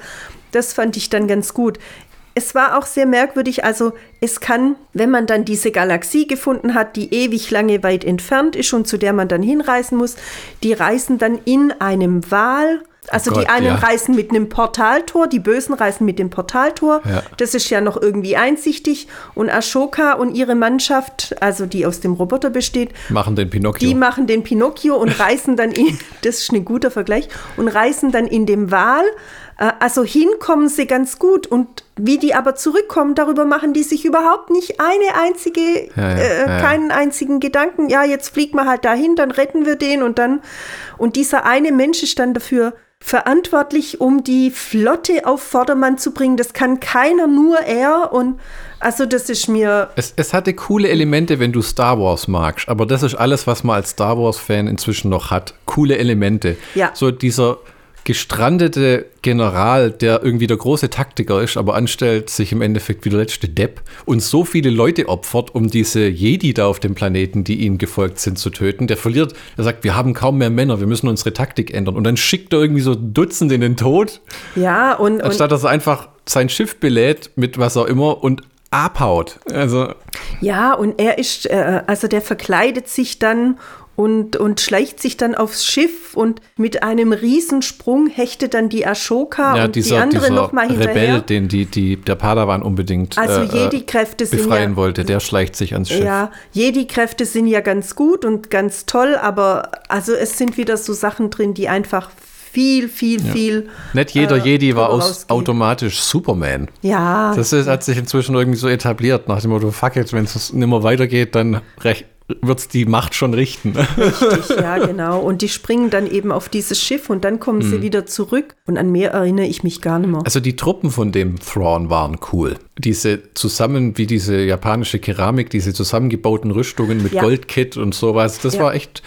Das fand ich dann ganz gut. Es war auch sehr merkwürdig, also es kann, wenn man dann diese Galaxie gefunden hat, die ewig lange weit entfernt ist und zu der man dann hinreisen muss, die reisen dann in einem Wal. Also oh Gott, die einen ja. reisen mit einem Portaltor, die Bösen reisen mit dem Portaltor. Ja. Das ist ja noch irgendwie einsichtig. Und Ashoka und ihre Mannschaft, also die aus dem Roboter besteht, machen den Pinocchio. Die machen den Pinocchio und reisen dann in, das ist ein guter Vergleich, und reisen dann in dem Wal also hinkommen sie ganz gut und wie die aber zurückkommen, darüber machen die sich überhaupt nicht eine einzige, ja, ja, äh, keinen einzigen Gedanken. Ja, jetzt fliegt man halt dahin, dann retten wir den und dann. Und dieser eine Mensch ist dann dafür verantwortlich, um die Flotte auf Vordermann zu bringen. Das kann keiner, nur er. Und also das ist mir. Es, es hatte coole Elemente, wenn du Star Wars magst, aber das ist alles, was man als Star Wars-Fan inzwischen noch hat. Coole Elemente. Ja. So dieser gestrandete General, der irgendwie der große Taktiker ist, aber anstellt sich im Endeffekt wie der letzte Depp und so viele Leute opfert, um diese Jedi da auf dem Planeten, die ihnen gefolgt sind, zu töten. Der verliert, er sagt, wir haben kaum mehr Männer, wir müssen unsere Taktik ändern. Und dann schickt er irgendwie so Dutzende in den Tod. Ja, und. Anstatt dass er einfach sein Schiff belädt mit was auch immer und abhaut. Also. Ja, und er ist, äh, also der verkleidet sich dann und, und schleicht sich dann aufs Schiff und mit einem Riesensprung hechtet dann die Ashoka ja, und dieser, die andere nochmal hinterher. Rebell, den die, die, der Padawan unbedingt Also äh, Jedi-Kräfte sind befreien ja, wollte, der schleicht sich ans Schiff. Ja, Jedi-Kräfte sind ja ganz gut und ganz toll, aber also es sind wieder so Sachen drin, die einfach viel, viel, viel. Nicht jeder äh, Jedi war aus, automatisch Superman. Ja, Das ist, hat sich inzwischen irgendwie so etabliert, nach dem Motto, fuck jetzt, wenn es nicht mehr weitergeht, dann wird es die Macht schon richten. richtig, ja, genau. Und die springen dann eben auf dieses Schiff und dann kommen Mhm. sie wieder zurück. Und an mehr erinnere ich mich gar nicht mehr. Also die Truppen von dem Thrawn waren cool. Diese zusammen, wie diese japanische Keramik, diese zusammengebauten Rüstungen mit Ja. Goldkit und sowas, das Ja. war echt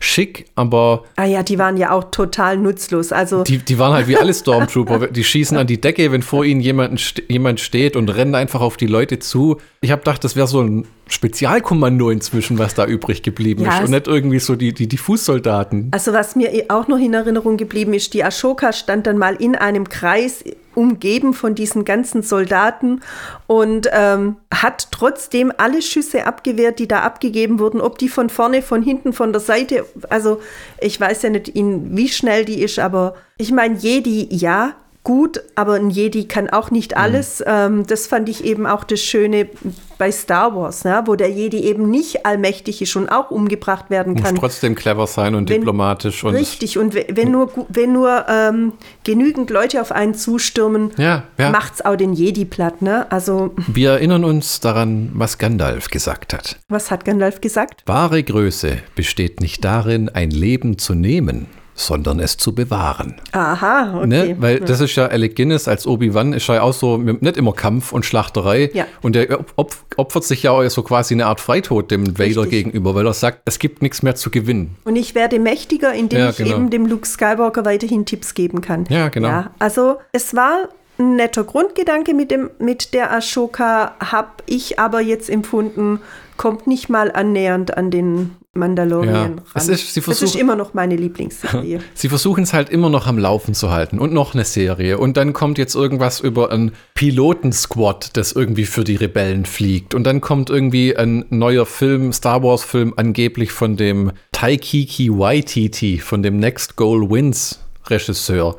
schick, aber Ah ja, die waren ja auch total nutzlos. Also die, die waren halt wie alle Stormtrooper. Die schießen an die Decke, wenn vor ihnen jemand, jemand steht und rennen einfach auf die Leute zu. Ich habe gedacht, das wäre so ein Spezialkommando inzwischen, was da übrig geblieben Ja, ist. Und nicht irgendwie so die, die, die Fußsoldaten. Also was mir auch noch in Erinnerung geblieben ist, die Ashoka stand dann mal in einem Kreis umgeben von diesen ganzen Soldaten und ähm, hat trotzdem alle Schüsse abgewehrt, die da abgegeben wurden, ob die von vorne, von hinten, von der Seite. Also ich weiß ja nicht, in, wie schnell die ist, aber ich meine, Jedi, ja, gut, aber ein Jedi kann auch nicht alles. Ähm, das fand ich eben auch das Schöne bei Star Wars, ne? wo der Jedi eben nicht allmächtig ist und auch umgebracht werden Muss kann. trotzdem clever sein und Wenn- diplomatisch. Und Richtig, und we- wenn nur, wenn nur ähm, genügend Leute auf einen zustürmen, Ja, ja. macht's auch den Jedi platt. Ne? Also, Wir erinnern uns daran, was Gandalf gesagt hat. was hat Gandalf gesagt? Wahre Größe besteht nicht darin, ein Leben zu nehmen, sondern es zu bewahren. Aha, okay. Ne? Weil das ist ja Alec Guinness als Obi-Wan, ist ja auch so nicht immer Kampf und Schlachterei. Ja. Und der op- op- opfert sich ja auch so quasi eine Art Freitod dem Vader Richtig. gegenüber, weil er sagt, es gibt nichts mehr zu gewinnen. Und ich werde mächtiger, indem Ja, ich genau. eben dem Luke Skywalker weiterhin Tipps geben kann. Ja, genau. Ja, also es war ein netter Grundgedanke mit, dem, mit der Ashoka, habe ich aber jetzt empfunden, kommt nicht mal annähernd an den Mandalorian Ja. ran. Es ist- sie es ist immer noch meine Lieblingsserie. Sie versuchen es halt immer noch am Laufen zu halten und noch eine Serie. Und dann kommt jetzt irgendwas über einen Pilotensquad, das irgendwie für die Rebellen fliegt. Und dann kommt irgendwie ein neuer Film, Star Wars-Film, angeblich von dem Taikiki Waititi, von dem Next Goal Wins Regisseur.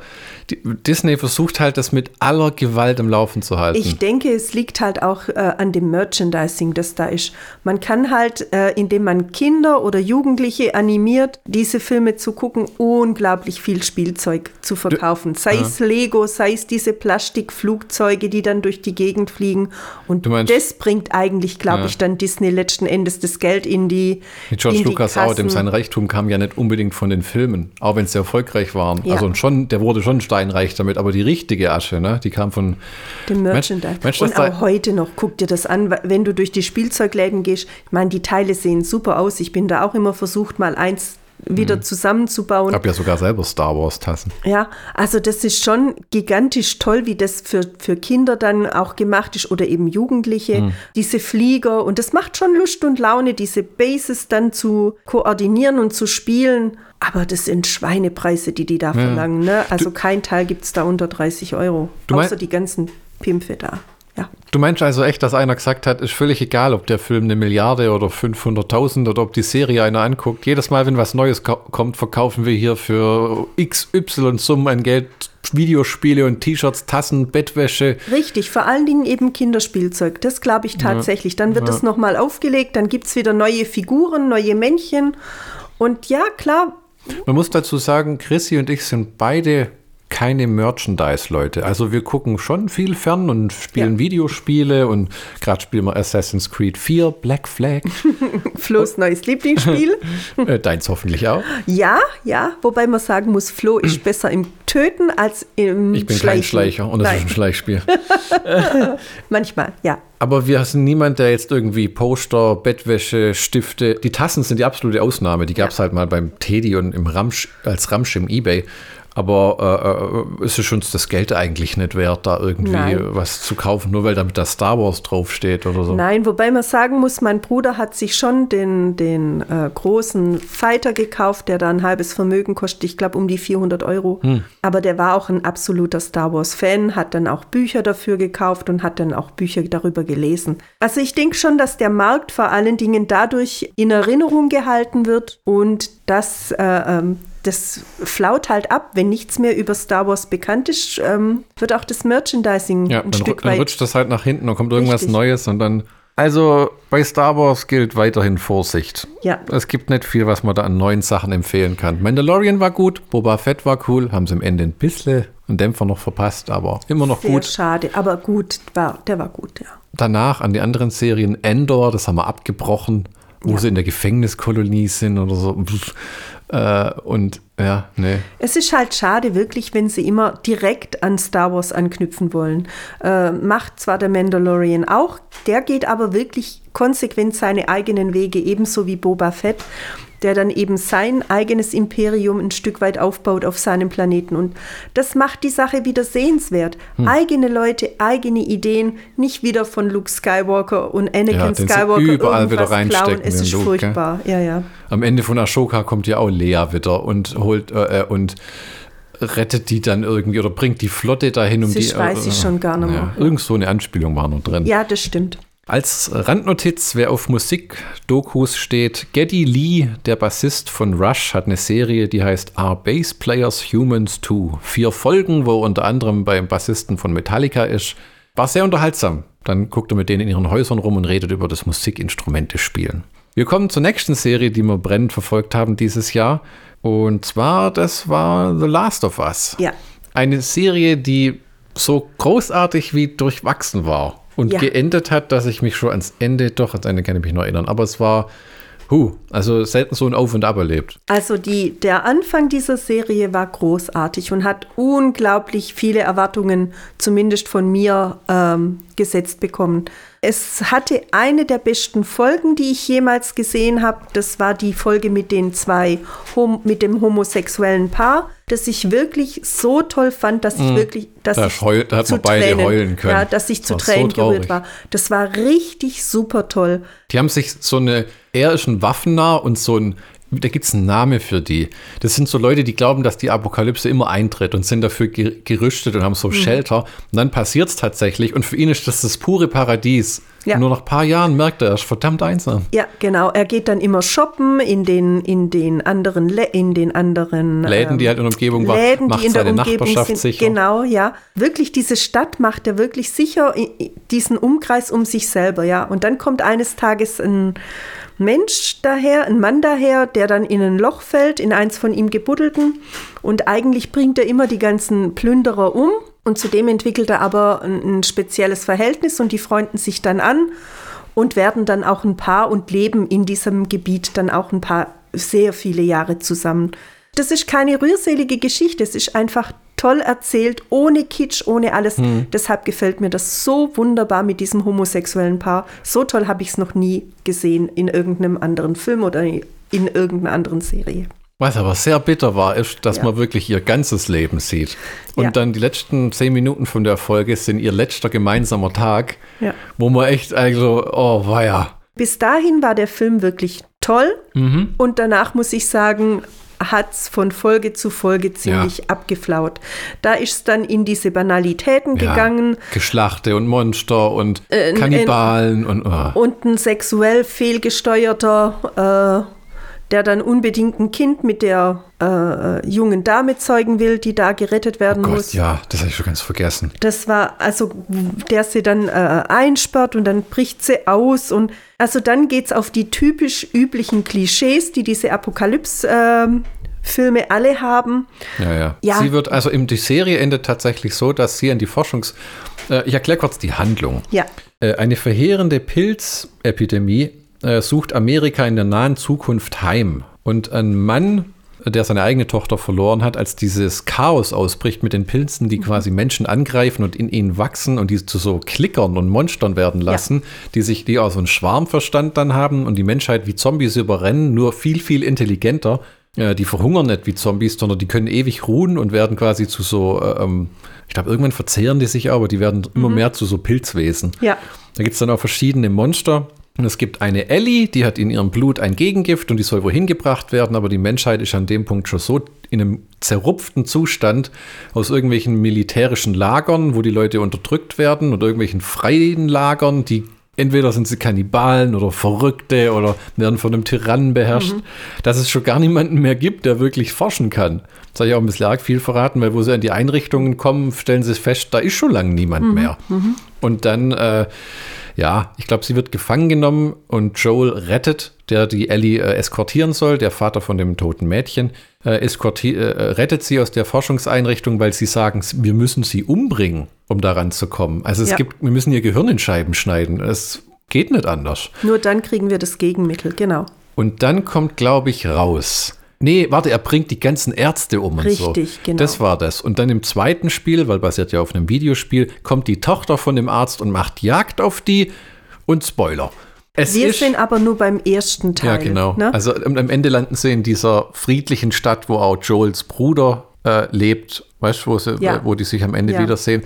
Disney versucht halt, das mit aller Gewalt am Laufen zu halten. Ich denke, es liegt halt auch äh, an dem Merchandising, das da ist. Man kann halt, äh, indem man Kinder oder Jugendliche animiert, diese Filme zu gucken, unglaublich viel Spielzeug zu verkaufen. Sei es Lego, sei es diese Plastikflugzeuge, die dann durch die Gegend fliegen. Und meinst- das bringt eigentlich, glaube Ja. ich, dann Disney letzten Endes das Geld in die. Mit George Lucas auch, dem sein Reichtum kam ja nicht unbedingt von den Filmen, auch wenn sie erfolgreich waren. Ja. Also schon, der wurde schon steinreich damit, aber die richtige Asche, ne, die kam von Dem Merchandise. Mensch, und auch heute noch, guck dir das an, wenn du durch die Spielzeugläden gehst. Ich meine, die Teile sehen super aus. Ich bin da auch immer versucht, mal eins Mhm. wieder zusammenzubauen. Ich habe ja sogar selber Star Wars Tassen. Ja, also das ist schon gigantisch toll, wie das für, für Kinder dann auch gemacht ist oder eben Jugendliche, Mhm. diese Flieger. Und das macht schon Lust und Laune, diese Bases dann zu koordinieren und zu spielen. Aber das sind Schweinepreise, die die da verlangen. Ne? Also kein Teil gibt es da unter 30 Euro. Du außer die ganzen Pimpfe da. Ja. Du meinst also echt, dass einer gesagt hat, ist völlig egal, ob der Film eine Milliarde oder 500.000 oder ob die Serie einer anguckt. Jedes Mal, wenn was Neues ko- kommt, verkaufen wir hier für XY Summen an Geld Videospiele und T-Shirts, Tassen, Bettwäsche. Richtig, vor allen Dingen eben Kinderspielzeug. Das glaube ich tatsächlich. Dann wird es nochmal aufgelegt, dann gibt es wieder neue Figuren, neue Männchen. Und ja, klar, Man muss dazu sagen, Chrissy und ich sind beide keine Merchandise-Leute. Also wir gucken schon viel fern und spielen Ja. Videospiele und gerade spielen wir Assassin's Creed 4, Black Flag. Flo's neues Lieblingsspiel. äh, deins hoffentlich auch. ja, ja, wobei man sagen muss, Flo ist besser im Töten als im Ich bin Schleichen. kein Schleicher und das Nein, ist ein Schleichspiel. manchmal, ja. Aber wir sind niemand, der jetzt irgendwie Poster, Bettwäsche, Stifte. Die Tassen sind die absolute Ausnahme. Die gab es halt mal beim Teddy und im Ramsch, als Ramsch im Ebay. Aber äh, äh, ist es uns das Geld eigentlich nicht wert, da irgendwie Nein. was zu kaufen, nur weil damit da Star Wars draufsteht oder so? Nein, wobei man sagen muss, mein Bruder hat sich schon den, den äh, großen Fighter gekauft, der da ein halbes Vermögen kostet, ich glaube um die 400 Euro. Hm. Aber der war auch ein absoluter Star Wars-Fan, hat dann auch Bücher dafür gekauft und hat dann auch Bücher darüber gelesen. Also ich denke schon, dass der Markt vor allen Dingen dadurch in Erinnerung gehalten wird und dass äh, ähm, das flaut halt ab, wenn nichts mehr über Star Wars bekannt ist, ähm, wird auch das Merchandising Ja, ein dann, Stück ru- dann weit. rutscht das halt nach hinten, dann kommt irgendwas Richtig. Neues und dann. Also bei Star Wars gilt weiterhin Vorsicht. Ja. Es gibt nicht viel, was man da an neuen Sachen empfehlen kann. Mandalorian war gut, Boba Fett war cool, haben sie am Ende ein bisschen einen Dämpfer noch verpasst, aber immer noch Sehr gut. schade, aber gut, war, der war gut, ja. Danach an die anderen Serien Endor, das haben wir abgebrochen, wo Ja. sie in der Gefängniskolonie sind oder so. Äh, und ja, nee. Es ist halt schade, wirklich, wenn sie immer direkt an Star Wars anknüpfen wollen. Äh, macht zwar der Mandalorian auch, der geht aber wirklich konsequent seine eigenen Wege, ebenso wie Boba Fett, der dann eben sein eigenes Imperium ein Stück weit aufbaut auf seinem Planeten. Und das macht die Sache wieder sehenswert. Hm. Eigene Leute, eigene Ideen, nicht wieder von Luke Skywalker und Anakin Ja, Skywalker überall wieder reinstecken, klauen. Es ist Luke, furchtbar, ja, ja. Am Ende von Ashoka kommt ja auch Lea wieder und holt äh, äh, und rettet die dann irgendwie oder bringt die Flotte dahin, um Das die. weiß ich schon gar nicht mehr. Ja, irgend so eine Anspielung war noch drin. Ja, das stimmt. Als Randnotiz, wer auf Musikdokus steht, Geddy Lee, der Bassist von Rush, hat eine Serie, die heißt Are Bass Players Humans Too? Vier Folgen, wo er unter anderem beim Bassisten von Metallica ist. War sehr unterhaltsam. Dann guckt er mit denen in ihren Häusern rum und redet über das Musikinstrumente spielen. Wir kommen zur nächsten Serie, die wir brennend verfolgt haben dieses Jahr. Und zwar, das war The Last of Us. Ja. Eine Serie, die so großartig wie durchwachsen war und Ja. geendet hat, dass ich mich schon ans Ende, doch, ans Ende kann ich mich noch erinnern, aber es war, hu, also selten so ein Auf und Ab erlebt. Also die, der Anfang dieser Serie war großartig und hat unglaublich viele Erwartungen, zumindest von mir, ähm, gesetzt bekommen. Es hatte eine der besten Folgen, die ich jemals gesehen habe. Das war die Folge mit den zwei, hom mit dem homosexuellen Paar, das ich wirklich so toll fand, dass ich wirklich, dass. Da ich heul- da hat zu man beide Tränen, heulen können. Ja, dass ich Das zu so Tränen traurig. gerührt war. Das war richtig super toll. Die haben sich so eine, er ist ein Waffennah und so ein, da gibt es einen Namen für die. Das sind so Leute, die glauben, dass die Apokalypse immer eintritt und sind dafür ge gerüstet und haben Mhm. so Shelter. Und dann passiert es tatsächlich und für ihn ist das das pure Paradies. Ja. Nur nach ein paar Jahren merkt er, er ist verdammt einsam. Ja, genau. Er geht dann immer shoppen in den, in den anderen, Lä- in den anderen Läden, die halt in der Umgebung waren, Läden, macht die in der Umgebung Nachbarschaft sind. sicher. Genau, ja. Wirklich, diese Stadt macht er wirklich sicher diesen Umkreis um sich selber, ja. Und dann kommt eines Tages ein Mensch daher, ein Mann daher, der dann in ein Loch fällt, in eins von ihm gebuddelten. Und eigentlich bringt er immer die ganzen Plünderer um. Und zudem entwickelt er aber ein, ein spezielles Verhältnis und die freunden sich dann an und werden dann auch ein Paar und leben in diesem Gebiet dann auch ein paar sehr viele Jahre zusammen. Das ist keine rührselige Geschichte, es ist einfach toll erzählt, ohne Kitsch, ohne alles. Deshalb gefällt mir das so wunderbar mit diesem homosexuellen Paar. So toll habe ich es noch nie gesehen in irgendeinem anderen Film oder in irgendeiner anderen Serie. Was aber sehr bitter war, ist, dass Ja. man wirklich ihr ganzes Leben sieht. Und Ja. dann die letzten zehn Minuten von der Folge sind ihr letzter gemeinsamer Tag, Ja. wo man echt also, oh weia. Bis dahin war der Film wirklich toll Mhm. und danach muss ich sagen, hat es von Folge zu Folge ziemlich abgeflaut. Da ist es dann in diese Banalitäten Ja, gegangen Geschlachte und Monster und Äh, Kannibalen und oh. und ein sexuell fehlgesteuerter, äh, der dann unbedingt ein Kind mit der äh, jungen Dame zeugen will, die da gerettet werden Gott, muss. ja, das habe ich schon ganz vergessen. Das war, also, der sie dann äh, einsperrt und dann bricht sie aus. Und also dann geht es auf die typisch üblichen Klischees, die diese Apokalypse-Filme alle haben. Ja, ja, Ja. Sie wird, also die Serie endet tatsächlich so, dass sie an die Forschungs... Äh, ich erkläre kurz die Handlung. Ja, Äh, Eine verheerende Pilzepidemie äh, sucht Amerika in der nahen Zukunft heim. Und ein Mann, der seine eigene Tochter verloren hat, als dieses Chaos ausbricht mit den Pilzen, die quasi Menschen angreifen und in ihnen wachsen und die zu so Klickern und Monstern werden lassen, die sich, die auch so einen Schwarmverstand dann haben und die Menschheit wie Zombies überrennen, nur viel, viel intelligenter. äh, die verhungern nicht wie Zombies, sondern die können ewig ruhen und werden quasi zu so, äh, ähm, ich glaube, irgendwann verzehren die sich aber, die werden immer mehr zu so Pilzwesen. Ja. Da gibt es dann auch verschiedene Monster. Und es gibt eine Ellie, die hat in ihrem Blut ein Gegengift und die soll wohin gebracht werden, aber die Menschheit ist an dem Punkt schon so in einem zerrupften Zustand aus irgendwelchen militärischen Lagern, wo die Leute unterdrückt werden oder irgendwelchen freien Lagern, die entweder sind sie Kannibalen oder Verrückte oder werden von einem Tyrannen beherrscht, dass es schon gar niemanden mehr gibt, der wirklich forschen kann. Das habe ich auch ein bisschen arg viel verraten, weil wo sie in die Einrichtungen kommen, stellen sie fest, da ist schon lange niemand mehr. Und dann, äh, ja, ich glaube, sie wird gefangen genommen und Joel rettet, der die Ellie äh, eskortieren soll, der Vater von dem toten Mädchen, äh, eskorti- äh, rettet sie aus der Forschungseinrichtung, weil sie sagen, wir müssen sie umbringen, um daran zu kommen. Also es Ja. gibt, wir müssen ihr Gehirn in Scheiben schneiden. Es geht nicht anders. Nur dann kriegen wir das Gegenmittel, genau. Und dann kommt, glaube ich, raus. Nee, warte, er bringt die ganzen Ärzte um und so. Richtig, genau. Das war das. Und dann im zweiten Spiel, weil basiert ja auf einem Videospiel, kommt die Tochter von dem Arzt und macht Jagd auf die und Spoiler. Es Wir ist, sind aber nur beim ersten Teil. ja, genau. Ne? Also am Ende landen sie in dieser friedlichen Stadt, wo auch Joels Bruder äh, lebt. Weißt du, wo, sie, Ja. wo die sich am Ende Ja. wiedersehen?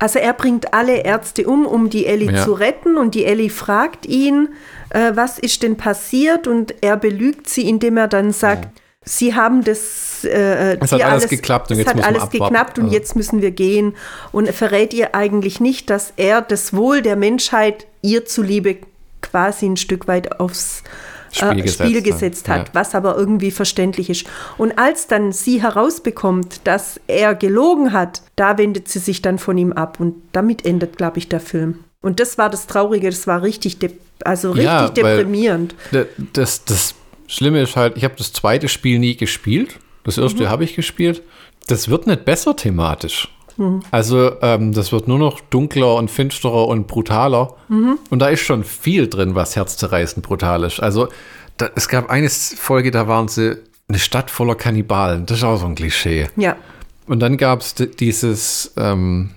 Also er bringt alle Ärzte um, um die Ellie Ja. zu retten und die Ellie fragt ihn, äh, was ist denn passiert und er belügt sie, indem er dann sagt, sie haben das äh, Es hat alles geklappt und jetzt hat alles geklappt und Also. jetzt müssen wir gehen und er verrät ihr eigentlich nicht, dass er das Wohl der Menschheit ihr zuliebe quasi ein Stück weit aufs Spiel äh, gesetzt Spiel hat. gesetzt hat, Ja. was aber irgendwie verständlich ist. Und als dann sie herausbekommt, dass er gelogen hat, da wendet sie sich dann von ihm ab und damit endet, glaube ich, der Film. Und das war das Traurige, das war richtig, de also richtig Ja, deprimierend. Da- Das, das Schlimme ist halt, ich habe das zweite Spiel nie gespielt. Das erste Mhm. habe ich gespielt. Das wird nicht besser thematisch. Mhm. Also ähm, das wird nur noch dunkler und finsterer und brutaler. Mhm. Und da ist schon viel drin, was herzzerreißend brutal ist. Also da, es gab eine Folge, da waren sie eine Stadt voller Kannibalen. Das ist auch so ein Klischee. Ja, Und dann gab es dieses, ähm,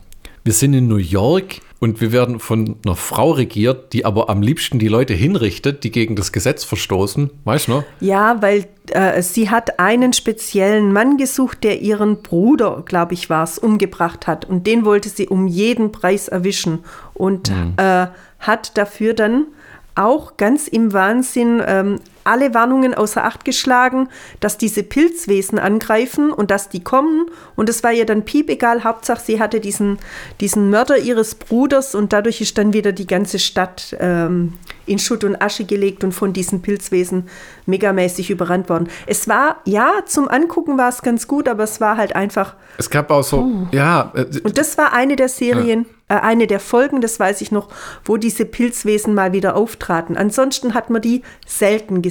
wir sind in New York und wir werden von einer Frau regiert, die aber am liebsten die Leute hinrichtet, die gegen das Gesetz verstoßen. Weißt du noch? ja, weil äh, sie hat einen speziellen Mann gesucht, der ihren Bruder, glaube ich, war es, umgebracht hat. Und den wollte sie um jeden Preis erwischen und Mhm. äh, hat dafür dann auch ganz im Wahnsinn ähm, alle Warnungen außer Acht geschlagen, dass diese Pilzwesen angreifen und dass die kommen. Und es war ihr dann piepegal. Hauptsache, sie hatte diesen, diesen Mörder ihres Bruders und dadurch ist dann wieder die ganze Stadt ähm, in Schutt und Asche gelegt und von diesen Pilzwesen megamäßig überrannt worden. Es war, ja, zum Angucken war es ganz gut, aber es war halt einfach Es gab auch so, ja, äh, und das war eine der Serien, äh, eine der Folgen, das weiß ich noch, wo diese Pilzwesen mal wieder auftraten. Ansonsten hat man die selten gesehen.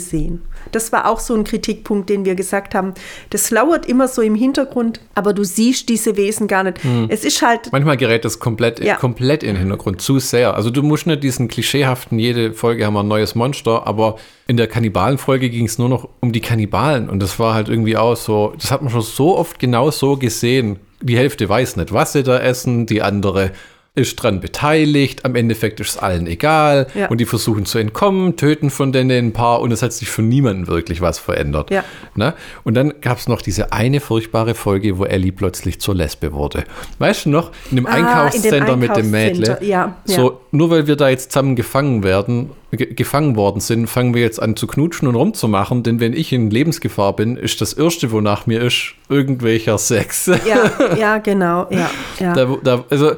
Das war auch so ein Kritikpunkt, den wir gesagt haben. Das lauert immer so im Hintergrund, aber du siehst diese Wesen gar nicht. Es ist halt, manchmal gerät das komplett, Ja. komplett in den Hintergrund, zu sehr. Also du musst nicht diesen klischeehaften, jede Folge haben wir ein neues Monster, aber in der Kannibalenfolge ging es nur noch um die Kannibalen und das war halt irgendwie auch so, das hat man schon so oft genau so gesehen. Die Hälfte weiß nicht, was sie da essen, die andere ist dran beteiligt, am Endeffekt ist es allen egal Ja. und die versuchen zu entkommen, töten von denen ein paar und es hat sich für niemanden wirklich was verändert. Ja. Ne? Und dann gab es noch diese eine furchtbare Folge, wo Ellie plötzlich zur Lesbe wurde. Weißt du noch? In dem Ah, Einkaufscenter mit dem Mädle. Ja, ja. So, nur weil wir da jetzt zusammen gefangen werden, ge gefangen worden sind, fangen wir jetzt an zu knutschen und rumzumachen, denn wenn ich in Lebensgefahr bin, ist das Erste, wonach mir ist, irgendwelcher Sex. ja, ja, genau, ja, ja. Da, da, also,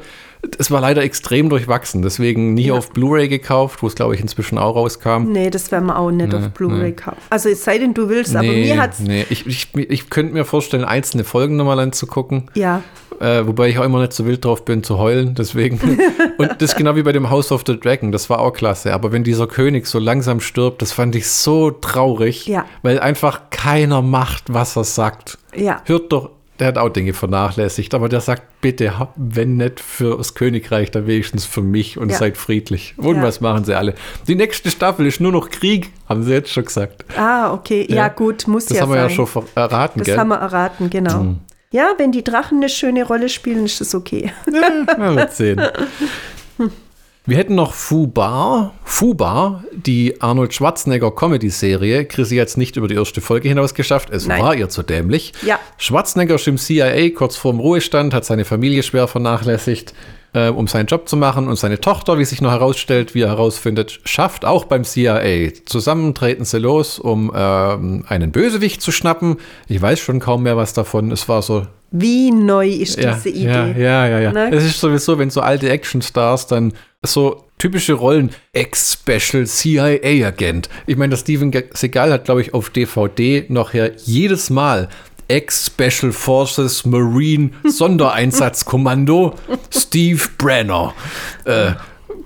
es war leider extrem durchwachsen, deswegen nie Ja. auf Blu-ray gekauft, wo es, glaube ich, inzwischen auch rauskam. Nee, das werden wir auch nicht auf Blu-ray kaufen. Also es sei denn, du willst, aber nee, mir hat's, nee. Ich, ich, ich könnte mir vorstellen, einzelne Folgen nochmal anzugucken. ja, Äh, wobei ich auch immer nicht so wild drauf bin zu heulen, deswegen. Und das ist genau wie bei dem House of the Dragon, das war auch klasse. Aber wenn dieser König so langsam stirbt, das fand ich so traurig, Ja. weil einfach keiner macht, was er sagt. ja. Hört doch, der hat auch Dinge vernachlässigt, aber der sagt, bitte, wenn nicht für das Königreich, dann wenigstens für mich und Ja. seid friedlich. Und Ja. was machen sie alle? Die nächste Staffel ist nur noch Krieg, haben sie jetzt schon gesagt. Ah, okay. Ja, Ja. gut, muss Das ja haben wir sein. ja schon erraten, das gell? haben wir erraten, genau. Ja, wenn die Drachen eine schöne Rolle spielen, ist das okay. Ja, wir sehen. Wir hätten noch Fubar, Fubar, die Arnold Schwarzenegger Comedy-Serie. Chrissy hat es nicht über die erste Folge hinaus geschafft. Es Nein. war ihr zu dämlich. Ja. Schwarzenegger ist im CIA kurz vorm Ruhestand, hat seine Familie schwer vernachlässigt, äh, um seinen Job zu machen. Und seine Tochter, wie sich noch herausstellt, wie er herausfindet, schafft auch beim CIA. Zusammen treten sie los, um ähm, einen Bösewicht zu schnappen. Ich weiß schon kaum mehr was davon. Es war so Wie neu ist ja, diese ja, Idee? ja, ja, ja. Ne? Es ist sowieso, wenn so alte Actionstars dann so typische Rollen, Ex-Special CIA-Agent. Ich meine, der Steven Seagal hat, glaube ich, auf DVD nachher jedes Mal Ex-Special Forces Marine Sondereinsatzkommando Steve Brenner. Äh,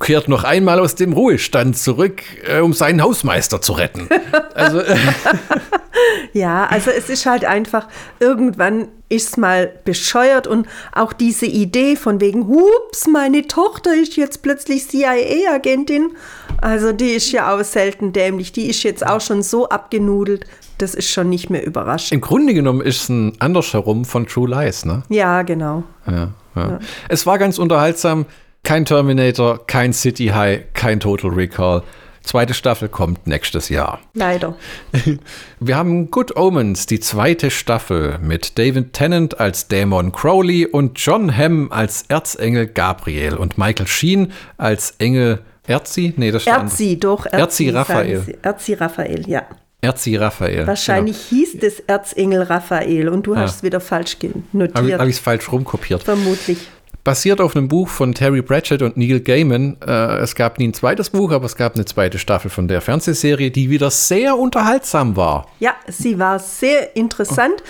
kehrt noch einmal aus dem Ruhestand zurück, äh, um seinen Hausmeister zu retten. Also, äh, Ja, also es ist halt einfach, irgendwann ist mal bescheuert und auch diese Idee von wegen, hups, meine Tochter ist jetzt plötzlich CIA-Agentin. Also die ist ja auch selten dämlich. Die ist jetzt auch schon so abgenudelt. Das ist schon nicht mehr überraschend. im Grunde genommen ist es ein andersherum von True Lies, ne? Ja, genau. Ja, ja. Es war ganz unterhaltsam. Kein Terminator, kein City High, kein Total Recall. Zweite Staffel kommt nächstes Jahr. Leider. Wir haben Good Omens, die zweite Staffel, mit David Tennant als Dämon Crowley und John Hamm als Erzengel Gabriel und Michael Sheen als Engel Erzi? Nee, das stand. Erzi, doch. Erzi Raphael. sagen sie. Erzi Raphael, ja. Erzi Raphael. Wahrscheinlich hieß es Erzengel Raphael und du hast es wieder falsch Genau. Habe notiert. hab ich es falsch rumkopiert. Vermutlich. Basiert auf einem Buch von Terry Pratchett und Neil Gaiman. Äh, es gab nie ein zweites Buch, aber es gab eine zweite Staffel von der Fernsehserie, die wieder sehr unterhaltsam war. Ja, sie war sehr interessant.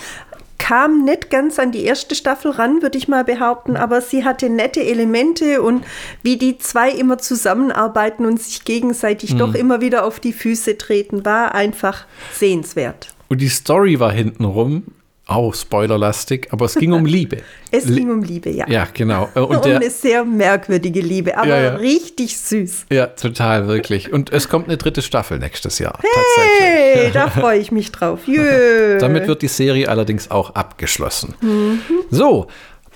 Kam nicht ganz an die erste Staffel ran, würde ich mal behaupten, aber sie hatte nette Elemente und wie die zwei immer zusammenarbeiten und sich gegenseitig Mhm. doch immer wieder auf die Füße treten, war einfach sehenswert. Und die Story war hintenrum, auch spoilerlastig, aber es ging um Liebe. Es ging um Liebe, ja. Ja, genau. Und um der, eine sehr merkwürdige Liebe, aber Ja, ja. richtig süß. ja, total, wirklich. Und es kommt eine dritte Staffel nächstes Jahr. Hey, da freue ich mich drauf. Jö. Damit wird die Serie allerdings auch abgeschlossen. Mhm. So,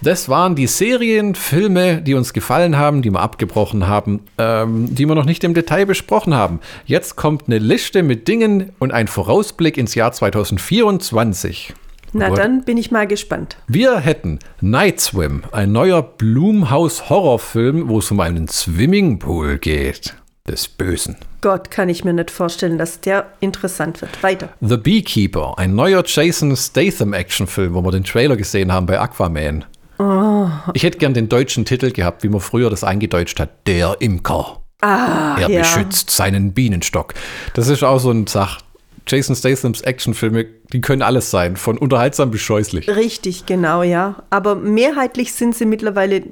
das waren die Serien, Filme, die uns gefallen haben, die wir abgebrochen haben, ähm, die wir noch nicht im Detail besprochen haben. Jetzt kommt eine Liste mit Dingen und ein Vorausblick ins Jahr 2024. Na Gut. dann bin ich mal gespannt. Wir hätten Night Swim, ein neuer Blumhouse-Horrorfilm, wo es um einen Swimmingpool geht. Des Bösen. Gott, kann ich mir nicht vorstellen, dass der interessant wird. Weiter. The Beekeeper, ein neuer Jason Statham-Actionfilm, wo wir den Trailer gesehen haben bei Aquaman. Ich hätte gern den deutschen Titel gehabt, wie man früher das eingedeutscht hat. Der Imker. Ah, Er ja. beschützt seinen Bienenstock. Das ist auch so ein Sach. Jason Stathams Actionfilme, die können alles sein, von unterhaltsam bis scheußlich. Richtig, genau, ja. Aber mehrheitlich sind sie mittlerweile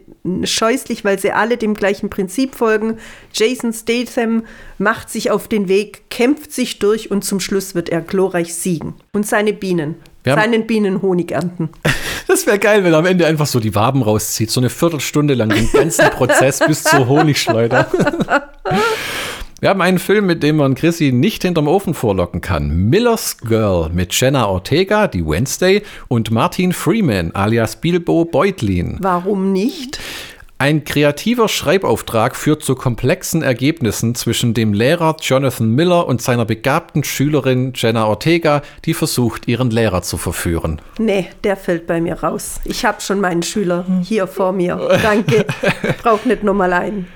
scheußlich, weil sie alle dem gleichen Prinzip folgen. Jason Statham macht sich auf den Weg, kämpft sich durch und zum Schluss wird er glorreich siegen. Und seine Bienen, Wir seinen Bienen Honig ernten. Das wäre geil, wenn er am Ende einfach so die Waben rauszieht, so eine Viertelstunde lang den ganzen Prozess bis zur Honigschleuder. Wir haben einen Film, mit dem man Chrissy nicht hinterm Ofen vorlocken kann. Miller's Girl mit Jenna Ortega, die Wednesday, und Martin Freeman alias Bilbo Beutlin. Warum nicht? Ein kreativer Schreibauftrag führt zu komplexen Ergebnissen zwischen dem Lehrer Jonathan Miller und seiner begabten Schülerin Jenna Ortega, die versucht, ihren Lehrer zu verführen. Nee, der fällt bei mir raus. Ich habe schon meinen Schüler hier vor mir. Danke. Brauch nicht nochmal einen.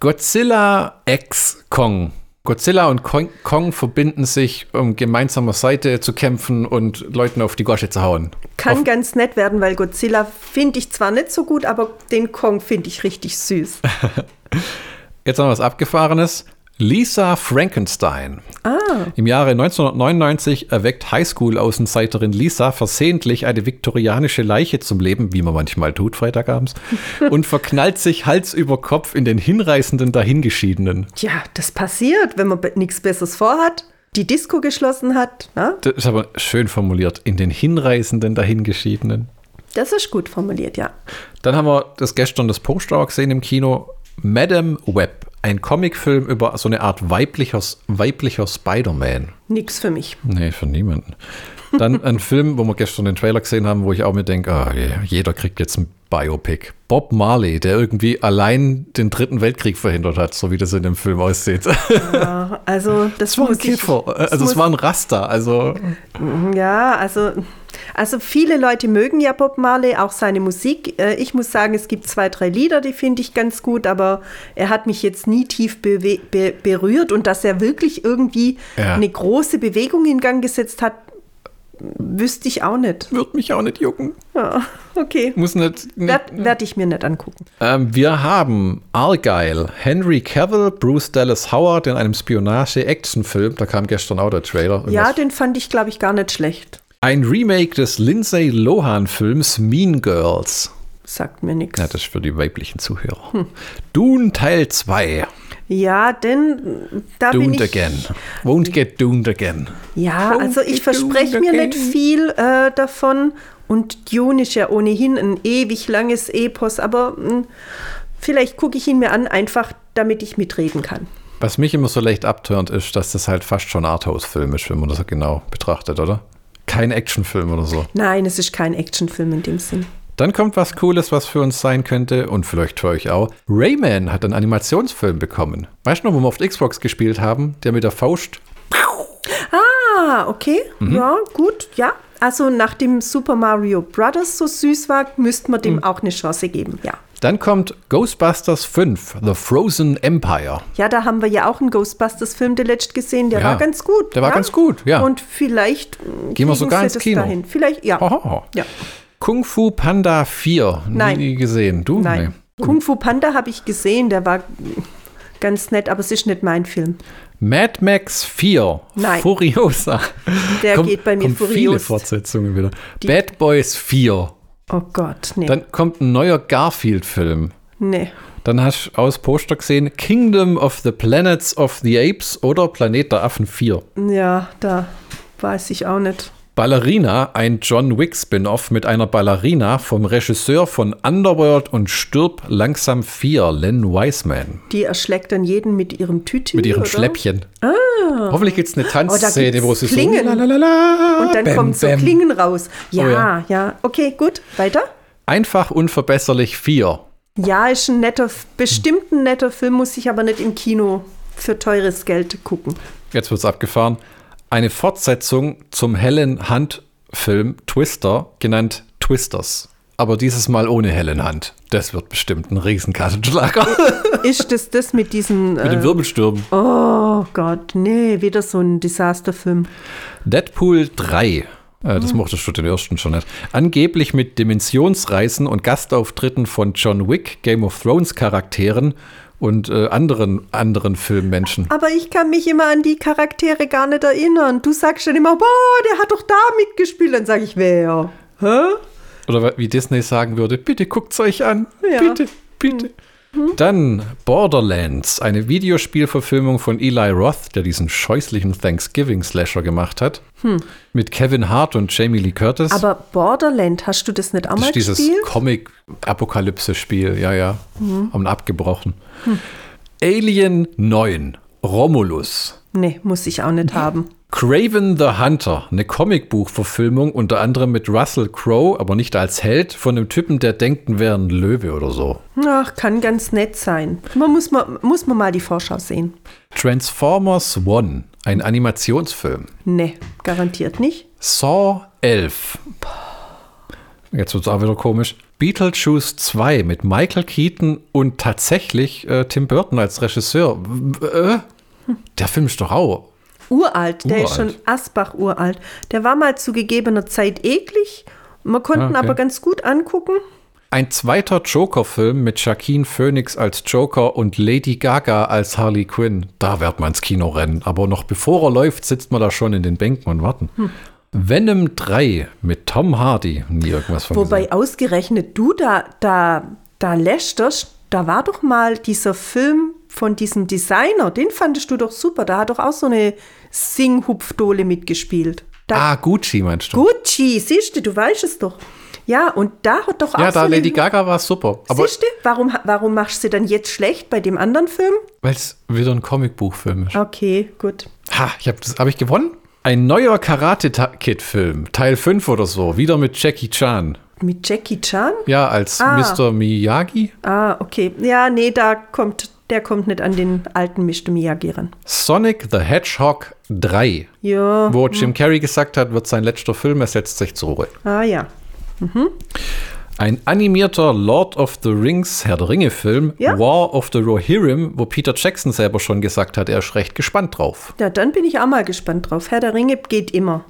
Godzilla X Kong. Godzilla und Kong, Kong verbinden sich, um gemeinsamer Seite zu kämpfen und Leuten auf die Gosche zu hauen. Kann ganz nett werden, weil Godzilla finde ich zwar nicht so gut, aber den Kong finde ich richtig süß. Jetzt noch was Abgefahrenes. Lisa Frankenstein. Ah. Im Jahre 1999 erweckt Highschool-Außenseiterin Lisa versehentlich eine viktorianische Leiche zum Leben, wie man manchmal tut, Freitagabends, und verknallt sich Hals über Kopf in den hinreißenden Dahingeschiedenen. Ja, das passiert, wenn man nichts Besseres vorhat, die Disco geschlossen hat. Na? Das ist aber schön formuliert. In den hinreißenden Dahingeschiedenen. Das ist gut formuliert, ja. Dann haben wir das gestern das Poster gesehen im Kino. Madame Web, ein Comicfilm über so eine Art weiblicher, weiblicher Spider-Man. Nix für mich. Nee, für niemanden. Dann ein Film, wo wir gestern den Trailer gesehen haben, wo ich auch mir denke, ah, jeder kriegt jetzt ein Biopic. Bob Marley, der irgendwie allein den Dritten Weltkrieg verhindert hat, so wie das in dem Film aussieht. Ja, also das, Das war ein Kiffer. das Also es war ein Raster. Also Ja, also, also viele Leute mögen ja Bob Marley, auch seine Musik. Äh, Ich muss sagen, es gibt zwei, drei Lieder, die finde ich ganz gut, aber er hat mich jetzt nie tief bewe- be berührt und dass er wirklich irgendwie Ja. eine große Bewegung in Gang gesetzt hat, wüsste ich auch nicht. wird mich auch nicht jucken. Ja, okay. Muss nicht. nicht Werde werd ich mir nicht angucken. ähm, wir haben Argyle, Henry Cavill, Bruce Dallas Howard in einem Spionage-Action-Film. Da kam gestern auch der Trailer. Ja, den fand ich, glaube ich, gar nicht schlecht. Ein Remake des Lindsay Lohan-Films Mean Girls. Sagt mir nichts. Ja, das ist für die weiblichen Zuhörer. Dune Teil 2. Ja, denn da bin Doomed ich. again. Won't get doomed again. Ja, Oh, also ich verspreche mir again. nicht viel äh, davon. Und Dune ist ja ohnehin ein ewig langes Epos, aber mh, vielleicht gucke ich ihn mir an, einfach damit ich mitreden kann. Was mich immer so leicht abturnt, ist, dass das halt fast schon Arthouse-Film ist, wenn man das so genau betrachtet, oder? Kein Actionfilm oder so. Nein, es ist kein Actionfilm in dem Sinn. Dann kommt was Cooles, was für uns sein könnte und vielleicht für euch auch. Rayman hat einen Animationsfilm bekommen. Weißt du noch, wo wir auf Xbox gespielt haben? Der mit der Faust. Ah, okay. Mhm. Ja, gut, ja. Also nachdem Super Mario Brothers so süß war, müsste man dem Mhm. auch eine Chance geben, ja. Dann kommt Ghostbusters 5, The Frozen Empire. Ja, da haben wir ja auch einen Ghostbusters-Film letzt gesehen, der Ja, war ganz gut. der war ja? ganz gut, ja. Und vielleicht mh, Gehen wir sogar ins Kino. Dahin. Vielleicht, ja. Hoho. ja. Kung Fu Panda 4. Nein. Nie gesehen. Du? Nein. Kung Fu Panda habe ich gesehen, der war ganz nett, aber es ist nicht mein Film. Mad Max 4. Nein. Furiosa. Der Kommt- geht bei mir kommt viele. Fortsetzungen wieder. Bad Boys 4. Oh Gott, nee. Dann kommt ein neuer Garfield-Film. nee. Dann hast du aus Poster gesehen Kingdom of the Planets of the Apes oder Planet der Affen 4. Ja, da weiß ich auch nicht. Ballerina, ein John Wick Spin-off mit einer Ballerina vom Regisseur von Underworld und Stirb langsam 4, Len Wiseman. Die erschlägt dann jeden mit ihrem Tütü. Mit ihren oder? Schläppchen. Hoffentlich gibt es eine Tanzszene, Oh, wo sie Klingen. so lalalala, Und dann bäm, kommen so bäm. Klingen raus. Ja, Oh ja, ja. Okay, gut. Weiter? Einfach unverbesserlich 4. Ja, ist ein netter, bestimmt ein netter Film, muss ich aber nicht im Kino für teures Geld gucken. Jetzt wird's abgefahren. Eine Fortsetzung zum Helen Hunt-Film Twister, genannt Twisters. Aber dieses Mal ohne Helen Hunt. Das wird bestimmt ein Riesenkassenschlager. Ist das das mit diesen. Mit den Äh, Wirbelstürmen. oh Gott, nee, wieder so ein Desasterfilm. Deadpool 3. Äh, das mochtest du den ersten schon nicht. Angeblich mit Dimensionsreisen und Gastauftritten von John Wick, Game of Thrones Charakteren und äh, anderen, anderen Filmmenschen. Aber ich kann mich immer an die Charaktere gar nicht erinnern. Du sagst dann immer, boah, der hat doch da mitgespielt. Dann sage ich, wer? Hä? Oder wie Disney sagen würde, bitte guckt's euch an. Ja. Bitte, bitte. Dann Borderlands, eine Videospielverfilmung von Eli Roth, der diesen scheußlichen Thanksgiving-Slasher gemacht hat. Mit Kevin Hart und Jamie Lee Curtis. Aber Borderland, hast du das nicht auch das mal ist dieses gespielt? Comic-Apokalypse-Spiel, ja, ja. Haben abgebrochen. Alien 9, Romulus. Nee, muss ich auch nicht haben. Craven the Hunter, eine Comicbuchverfilmung, unter anderem mit Russell Crowe, aber nicht als Held, von einem Typen, der denkt, er wäre ein Löwe oder so. Ach, kann ganz nett sein. Man muss, mal, muss man mal die Vorschau sehen. Transformers One, ein Animationsfilm. Nee, garantiert nicht. Saw 11. Jetzt wird es auch wieder komisch. Beetlejuice 2 mit Michael Keaton und tatsächlich äh, Tim Burton als Regisseur. Äh? Der Film ist doch auch. Uralt, der ist Uralt. schon Asbach uralt. Der war mal zu gegebener Zeit eklig. Wir konnten Ah, okay. aber ganz gut angucken. Ein zweiter Joker-Film mit Joaquin Phoenix als Joker und Lady Gaga als Harley Quinn. Da wird man ins Kino rennen. Aber noch bevor er läuft, sitzt man da schon in den Bänken und warten. Venom 3 mit Tom Hardy. Nie irgendwas von gesehen. Wobei ausgerechnet du da, da, da lästerst, da war doch mal dieser Film von diesem Designer, den fandest du doch super. Da hat doch auch so eine Sing-Hupfdohle mitgespielt. Da, ah, Gucci meinst du? Gucci, siehst du, du weißt es doch. Ja, und da hat doch auch ja, so da eine- Lady Gaga war super. Aber Siehst du, warum, warum machst du dann jetzt schlecht bei dem anderen Film? weil es wieder ein Comicbuchfilm ist. Okay, gut. Ha, ich habe hab ich gewonnen? Ein neuer Karate Ta- Kid Film, Teil 5 oder so, wieder mit Jackie Chan. Mit Jackie Chan? Ja, als Ah. Mr. Miyagi. Ah, okay. Ja, nee, da kommt, der kommt nicht an den alten Mr. Miyagi ran. Sonic the Hedgehog 3, Ja. wo Jim Carrey gesagt hat, wird sein letzter Film, er setzt sich zur Ruhe. Ah, ja. Ein animierter Lord of the Rings Herr der Ringe Film, Ja. War of the Rohirrim, wo Peter Jackson selber schon gesagt hat, er ist recht gespannt drauf. Ja, dann bin ich auch mal gespannt drauf. Herr der Ringe geht immer.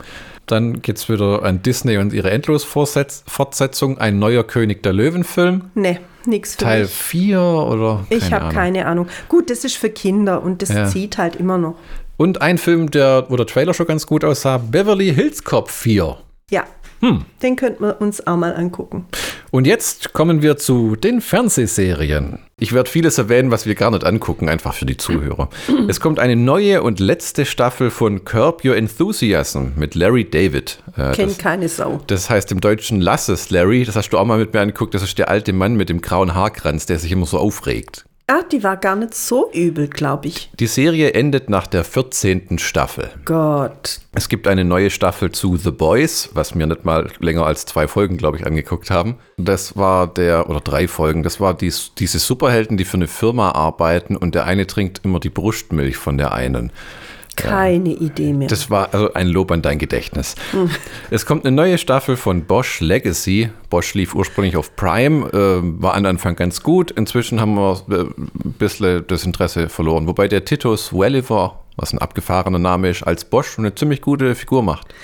Dann geht's wieder an Disney und ihre Endlos-Fortsetzung, ein neuer König der Löwen-Film, Nee, nix für Teil mich. 4 oder Ich habe keine Ahnung. Gut, das ist für Kinder und das Ja. zieht halt immer noch. Und ein Film, der, wo der Trailer schon ganz gut aussah, Beverly Hills Cop 4. Ja. Hm. Den könnten wir uns auch mal angucken. Und jetzt kommen wir zu den Fernsehserien. Ich werde vieles erwähnen, was wir gar nicht angucken, einfach für die Zuhörer. Es kommt eine neue und letzte Staffel von Curb Your Enthusiasm mit Larry David. Äh, Kennt das, keine Sau. das heißt im Deutschen Lass es, Larry. Das hast du auch mal mit mir angeguckt. Das ist der alte Mann mit dem grauen Haarkranz, der sich immer so aufregt. Ah, die war gar nicht so übel, glaube ich. Die Serie endet nach der 14. Staffel. Gott. Es gibt eine neue Staffel zu The Boys, was wir nicht mal länger als zwei Folgen, glaube ich, angeguckt haben. Das war der, oder drei Folgen, das war dies, diese Superhelden, die für eine Firma arbeiten und der eine trinkt immer die Brustmilch von der einen. Keine Idee mehr. Das war also ein Lob an dein Gedächtnis. Es kommt eine neue Staffel von Bosch Legacy. Bosch lief ursprünglich auf Prime, äh, war am Anfang ganz gut. Inzwischen haben wir äh, ein bisschen das Interesse verloren. Wobei der Titus Welliver, was ein abgefahrener Name ist, als Bosch eine ziemlich gute Figur macht.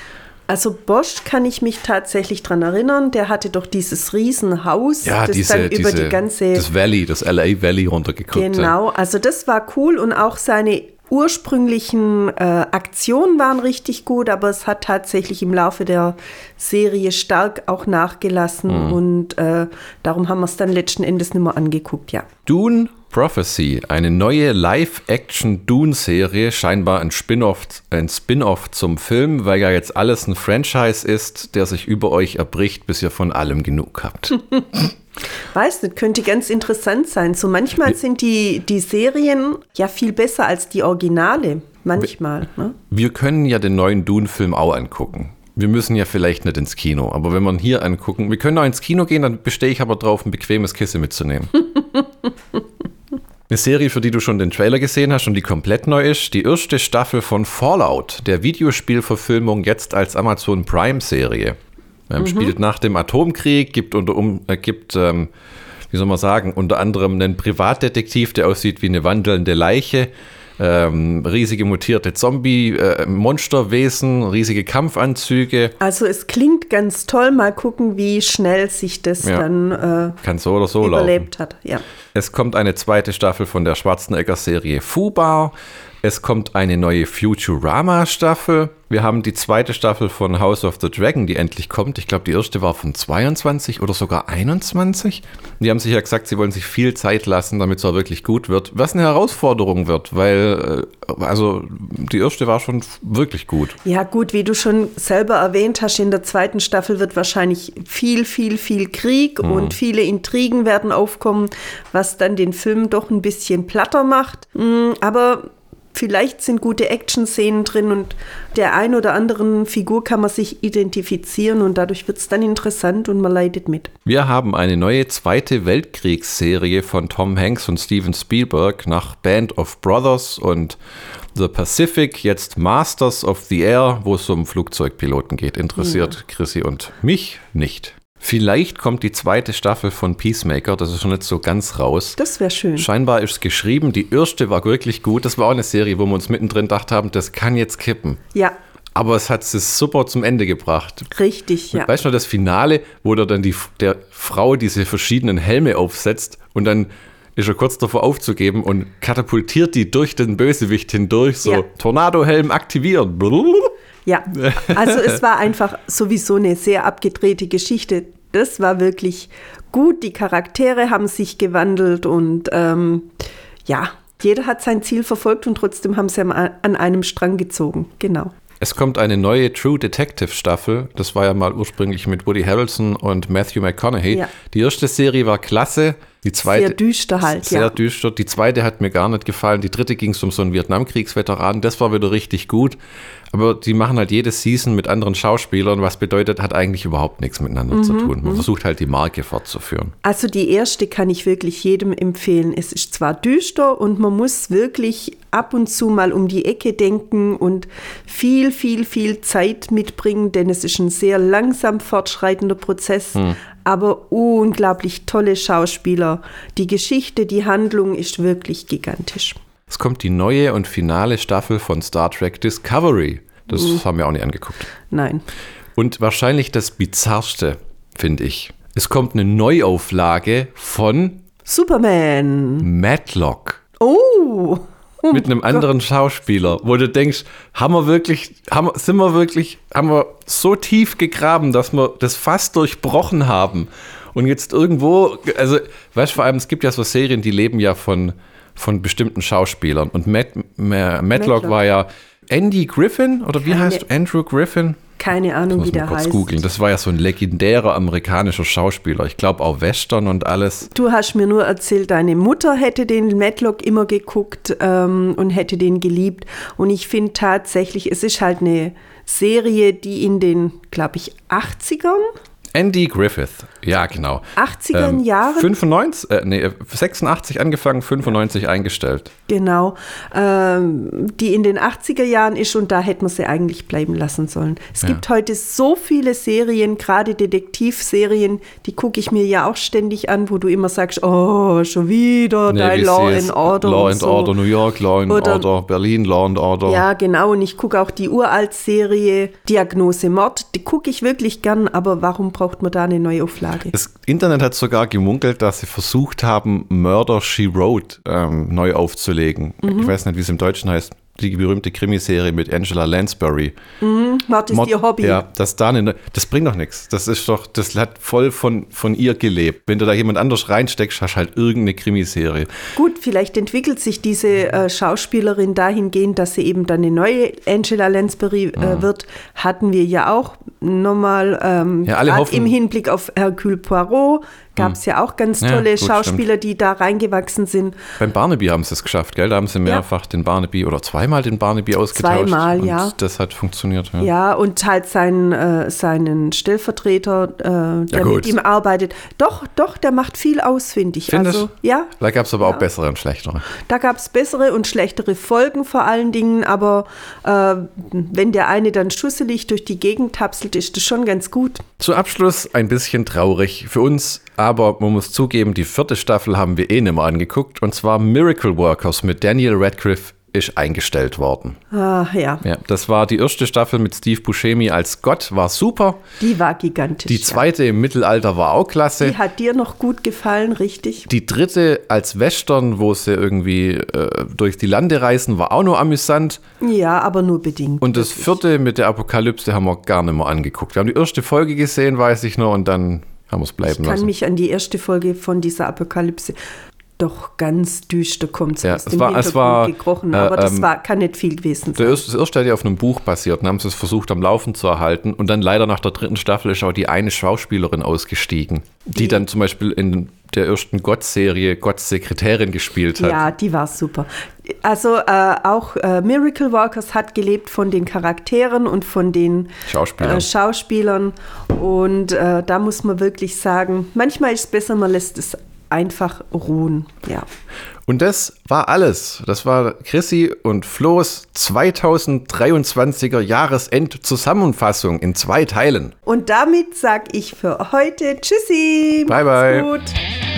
Also Bosch kann ich mich tatsächlich dran erinnern. Der hatte doch dieses Riesenhaus, Ja, das diese, dann über diese, die ganze das Valley, das LA Valley runtergeguckt. Genau, also das war cool und auch seine ursprünglichen äh, Aktionen waren richtig gut, aber es hat tatsächlich im Laufe der Serie stark auch nachgelassen Mhm. und äh, darum haben wir es dann letzten Endes nicht mehr angeguckt, ja. Dune Prophecy, eine neue Live-Action-Dune-Serie, scheinbar ein Spin-off ein Spin zum Film, weil ja jetzt alles ein Franchise ist, der sich über euch erbricht, bis ihr von allem genug habt. Weiß nicht, könnte ganz interessant sein. So manchmal sind die, die Serien ja viel besser als die Originale. Manchmal. Ne? Wir können ja den neuen Dune-Film auch angucken. Wir müssen ja vielleicht nicht ins Kino, aber wenn wir ihn hier angucken, wir können auch ins Kino gehen, dann bestehe ich aber drauf, ein bequemes Kissen mitzunehmen. Eine Serie, für die du schon den Trailer gesehen hast und die komplett neu ist, die erste Staffel von Fallout, der Videospielverfilmung jetzt als Amazon Prime-Serie. Ähm, Spielt nach dem Atomkrieg, gibt unter um, äh, gibt, ähm, wie soll man sagen, unter anderem einen Privatdetektiv, der aussieht wie eine wandelnde Leiche, ähm, riesige mutierte Zombie-Monsterwesen, riesige Kampfanzüge. Also es klingt ganz toll. Mal gucken, wie schnell sich das Ja. dann äh, Kann so oder so laufen. überlebt hat. Ja. Es kommt eine zweite Staffel von der Schwarzenegger-Serie Fubar. Es kommt eine neue Futurama-Staffel. Wir haben die zweite Staffel von House of the Dragon, die endlich kommt. Ich glaube, die erste war von 22 oder sogar 21. Die haben sich ja gesagt, sie wollen sich viel Zeit lassen, damit es auch wirklich gut wird. Was eine Herausforderung wird, weil, äh, also, die erste war schon wirklich gut. Ja, gut, wie du schon selber erwähnt hast, in der zweiten Staffel wird wahrscheinlich viel, viel, viel Krieg Mhm. und viele Intrigen werden aufkommen, was dann den Film doch ein bisschen platter macht. Mm, Aber vielleicht sind gute Action-Szenen drin und der ein oder anderen Figur kann man sich identifizieren und dadurch wird es dann interessant und man leidet mit. Wir haben eine neue zweite Weltkriegsserie von Tom Hanks und Steven Spielberg nach Band of Brothers und The Pacific, jetzt Masters of the Air, wo es um Flugzeugpiloten geht. Interessiert Chrissy und mich nicht. Vielleicht kommt die zweite Staffel von Peacemaker, das ist schon nicht so ganz raus. Das wäre schön. Scheinbar ist es geschrieben, die erste war wirklich gut. Das war auch eine Serie, wo wir uns mittendrin gedacht haben, das kann jetzt kippen. Ja, Aber es hat es super zum Ende gebracht. richtig, ja. Weißt du noch das Finale, wo der dann die, der Frau diese verschiedenen Helme aufsetzt und dann ist er kurz davor aufzugeben und katapultiert die durch den Bösewicht hindurch, so Ja. Tornadohelm aktivieren. Ja, also es war einfach sowieso eine sehr abgedrehte Geschichte. Das war wirklich gut. Die Charaktere haben sich gewandelt und ähm, ja, jeder hat sein Ziel verfolgt und trotzdem haben sie an einem Strang gezogen. Genau. Es kommt eine neue True Detective Staffel. Das war ja mal ursprünglich mit Woody Harrelson und Matthew McConaughey. Ja. Die erste Serie war klasse. Die zweite, Sehr düster halt, Sehr ja. düster. Die zweite hat mir gar nicht gefallen. Die dritte ging es um so einen Vietnamkriegsveteran. Das war wieder richtig gut. Aber die machen halt jede Season mit anderen Schauspielern, was bedeutet, hat eigentlich überhaupt nichts miteinander Mhm, zu tun. Man versucht halt die Marke fortzuführen. Also die erste kann ich wirklich jedem empfehlen. Es ist zwar düster und man muss wirklich ab und zu mal um die Ecke denken und viel, viel, viel Zeit mitbringen, denn es ist ein sehr langsam fortschreitender Prozess, aber unglaublich tolle Schauspieler. Die Geschichte, die Handlung ist wirklich gigantisch. Es kommt die neue und finale Staffel von Star Trek Discovery. Das Mhm. haben wir auch nicht angeguckt. Nein. Und wahrscheinlich das bizarrste, finde ich. Es kommt eine Neuauflage von Superman. Matlock Oh. Mit einem anderen Schauspieler, wo du denkst, haben wir wirklich, haben, sind wir wirklich, haben wir so tief gegraben, dass wir das fast durchbrochen haben. Und jetzt irgendwo, also, weißt du, vor allem, es gibt ja so Serien, die leben ja von, von bestimmten Schauspielern. Und Matt, Ma- Matlock Matlock. war ja Andy Griffin, oder wie Keine- heißt du? Andrew Griffin? Keine Ahnung, wie der kurz heißt. googeln. Das war ja so ein legendärer amerikanischer Schauspieler. Ich glaube auch Western und alles. Du hast mir nur erzählt, deine Mutter hätte den Matlock immer geguckt ähm, und hätte den geliebt. Und ich finde tatsächlich, es ist halt eine Serie, die in den, glaube ich, 80ern, Andy Griffith. Ja, genau. 80er Jahren? 95, äh, nee, 86 angefangen, 95 eingestellt. genau, ähm, die in den 80er Jahren ist und da hätte man sie eigentlich bleiben lassen sollen. Es Ja. gibt heute so viele Serien, gerade Detektivserien, die gucke ich mir ja auch ständig an, wo du immer sagst, oh, schon wieder Nee, dein Law and Order. Law and so. Order New York, Law and Oder- Order Berlin, Law and Order. Ja, genau. Und ich gucke auch die Uralt-Serie Diagnose Mord. Die gucke ich wirklich gern, aber warum braucht man da eine Neuauflage? Das Internet hat sogar gemunkelt, dass sie versucht haben, Murder She Wrote ähm, neu aufzulegen. Mhm. Ich weiß nicht, wie es im Deutschen heißt. Die berühmte Krimiserie mit Angela Lansbury. Mord ist ihr Hobby. Ja, das da eine, das bringt doch nichts. Das ist doch, das hat voll von, von ihr gelebt. Wenn du da jemand anders reinsteckst, hast du halt irgendeine Krimiserie. Gut, vielleicht entwickelt sich diese äh, Schauspielerin dahingehend, dass sie eben dann eine neue Angela Lansbury äh, wird. Hatten wir ja auch nochmal ähm, Ja, alle grad hoffen- im Hinblick auf Hercule Poirot. Gab es ja auch ganz Ja, tolle gut, Schauspieler, die da reingewachsen sind. Beim Barnaby haben sie es geschafft, gell? Da haben sie mehrfach den Barnaby oder zweimal den Barnaby ausgetauscht. Zweimal, und ja. Das hat funktioniert. Ja. Ja, und halt seinen, äh, seinen Stellvertreter, äh, der mit ihm arbeitet. Doch, doch, der macht viel aus, finde ich. Findest? Also, ja, Da gab es aber auch bessere und schlechtere. da gab es bessere und schlechtere Folgen vor allen Dingen, aber äh, wenn der eine dann schusselig durch die Gegend tapselt, ist das schon ganz gut. Zu Abschluss ein bisschen traurig für uns, aber man muss zugeben, die vierte Staffel haben wir eh nicht mehr angeguckt und zwar Miracle Workers mit Daniel Radcliffe ist eingestellt worden. Ah, ja, Ja, das war die erste Staffel mit Steve Buscemi als Gott, war super. die war gigantisch. Die zweite im Mittelalter war auch ja. klasse. Die hat dir noch gut gefallen, richtig? Die dritte als Western, wo sie irgendwie äh, durch die Lande reisen, war auch nur amüsant. Ja, aber nur bedingt. Und das vierte mit der Apokalypse haben wir gar nicht mehr angeguckt. Wir haben die erste Folge gesehen, weiß ich noch, und dann haben wir es ich bleiben kann lassen. mich an die erste Folge von dieser Apokalypse. Doch ganz düster kommt Ja, aus es dem war- es Hintergrund war, gekrochen, äh, aber das ähm, war, kann nicht viel gewesen sein. das erste hat ja auf einem Buch basiert und haben sie es versucht am Laufen zu erhalten. Und dann leider nach der dritten Staffel ist auch die eine Schauspielerin ausgestiegen, die dann zum Beispiel in der ersten Gott-Serie Gotts Sekretärin gespielt hat. Ja, die war super. Also äh, auch äh, Miracle Walkers hat gelebt von den Charakteren und von den Schauspielern. äh, Schauspielern. Und äh, da muss man wirklich sagen, manchmal ist es besser, man lässt es einfach ruhen. Ja. Und das war alles. Das war Chrissy und Flo's 2023er Jahresend-Zusammenfassung in zwei Teilen. Und damit sage ich für heute Tschüssi. Bye, bye.